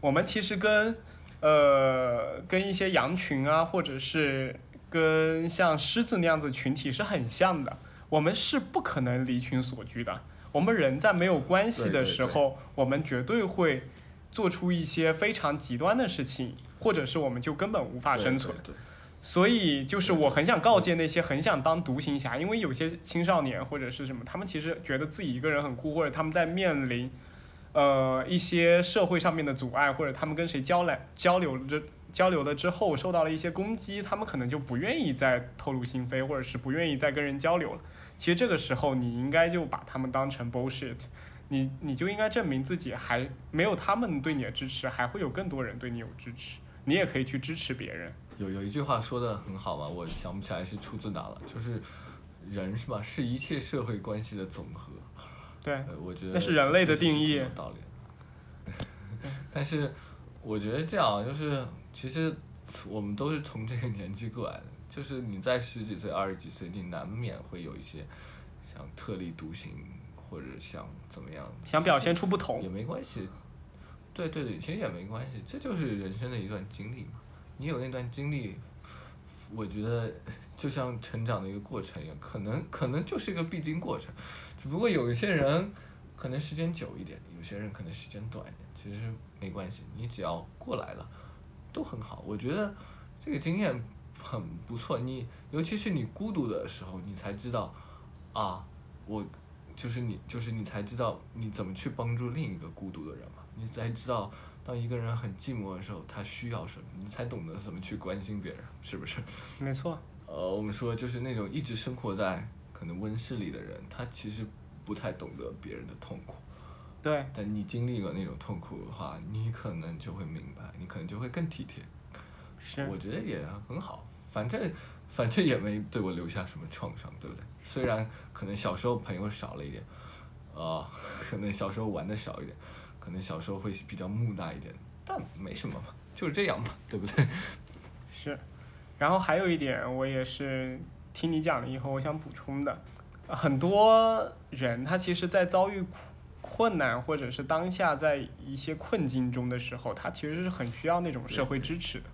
我们其实跟呃跟一些羊群啊，或者是跟像狮子那样子群体是很像的。我们是不可能离群索居的。我们人在没有关系的时候，我们绝对会做出一些非常极端的事情，或者是我们就根本无法生存。所以就是我很想告诫那些很想当独行侠，因为有些青少年或者是什么，他们其实觉得自己一个人很酷，或者他们在面临呃一些社会上面的阻碍，或者他们跟谁交来交流之交流了之后受到了一些攻击，他们可能就不愿意再透露心扉，或者是不愿意再跟人交流了。其实这个时候你应该就把他们当成 bullshit，你你就应该证明自己还没有他们对你的支持，还会有更多人对你有支持，你也可以去支持别人。有有一句话说的很好嘛，我想不起来是出自哪了，就是人是吧，是一切社会关系的总和。对，呃，我觉得那是人类的定义。但是我觉得这样就是，其实我们都是从这个年纪过来的，就是你在十几岁、二十几岁，你难免会有一些想特立独行，或者想怎么样，想表现出不同也。没关系。对对对，其实也没关系，这就是人生的一段经历嘛。你有那段经历，我觉得就像成长的一个过程一样，可能可能就是一个必经过程，只不过有一些人可能时间久一点，有些人可能时间短一点，其实没关系，你只要过来了，都很好。我觉得这个经验很不错，你尤其是你孤独的时候，你才知道啊，我就是你，就是你才知道你怎么去帮助另一个孤独的人嘛，你才知道当一个人很寂寞的时候，他需要什么，你才懂得怎么去关心别人，是不是？没错，呃，我们说就是那种一直生活在可能温室里的人，他其实不太懂得别人的痛苦。对，但你经历过那种痛苦的话，你可能就会明白，你可能就会更体贴。是我觉得也很好，反正反正也没对我留下什么创伤，对不对？虽然可能小时候朋友少了一点，呃，可能小时候玩的少一点，可能小时候会比较木讷一点，但没什么嘛，就是这样嘛，对不对？是。然后还有一点，我也是听你讲了以后，我想补充的，很多人他其实，在遭遇苦困难或者是当下在一些困境中的时候，他其实是很需要那种社会支持的。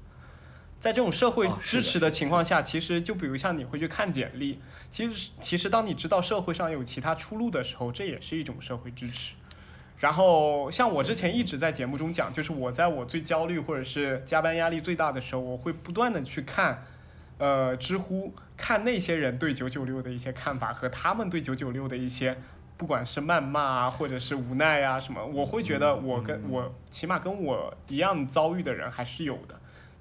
在这种社会支持的情况下，其实就比如像你会去看简历，其实其实当你知道社会上有其他出路的时候，这也是一种社会支持。然后像我之前一直在节目中讲，就是我在我最焦虑或者是加班压力最大的时候，我会不断的去看，呃，知乎看那些人对九九六的一些看法和他们对九九六的一些，不管是谩骂啊，或者是无奈啊什么，我会觉得我跟我起码跟我一样遭遇的人还是有的。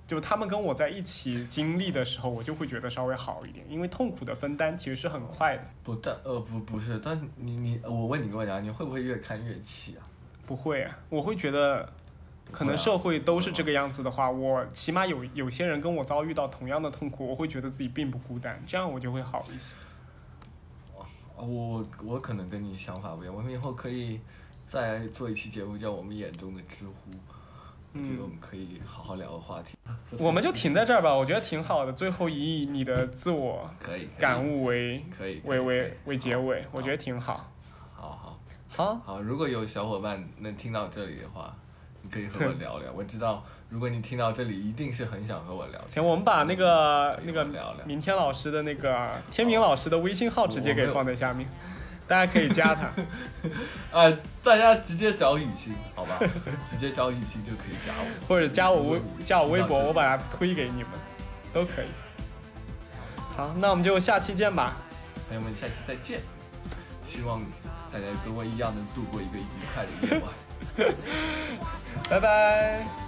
就他们跟我在一起经历的时候，我就会觉得稍微好一点，因为痛苦的分担其实是很快的。不但呃不不是，但你你我问你个问题啊，你会不会越看越气啊？不会啊，我会觉得可能社会都是这个样子的话，我起码有有些人跟我遭遇到同样的痛苦，我会觉得自己并不孤单，这样我就会好一些。哦我我可能跟你想法不一样，我们以后可以再做一期节目，叫我们眼中的知乎。我觉得我们可以好好聊个话题。我们就停在这儿吧，我觉得挺好的。最后以你的自我可以感，悟为可以，为为为结尾，我觉得挺好。好好好，好。如果有小伙伴能听到这里的话，你可以和我 聊聊。我知道，如果你听到这里，一定是很想和我聊天。我们把那个那个明天老师的那个天明老师的微信号直接给放在下面，大家可以加他。啊、大家直接找雨欣，好吧？直接找雨欣就可以加我。或者加我微加我微博，我把它推给你们，都可以。好，那我们就下期见吧。朋友们，下期再见。希望大家跟我一样能度过一个愉快的夜晚。拜拜。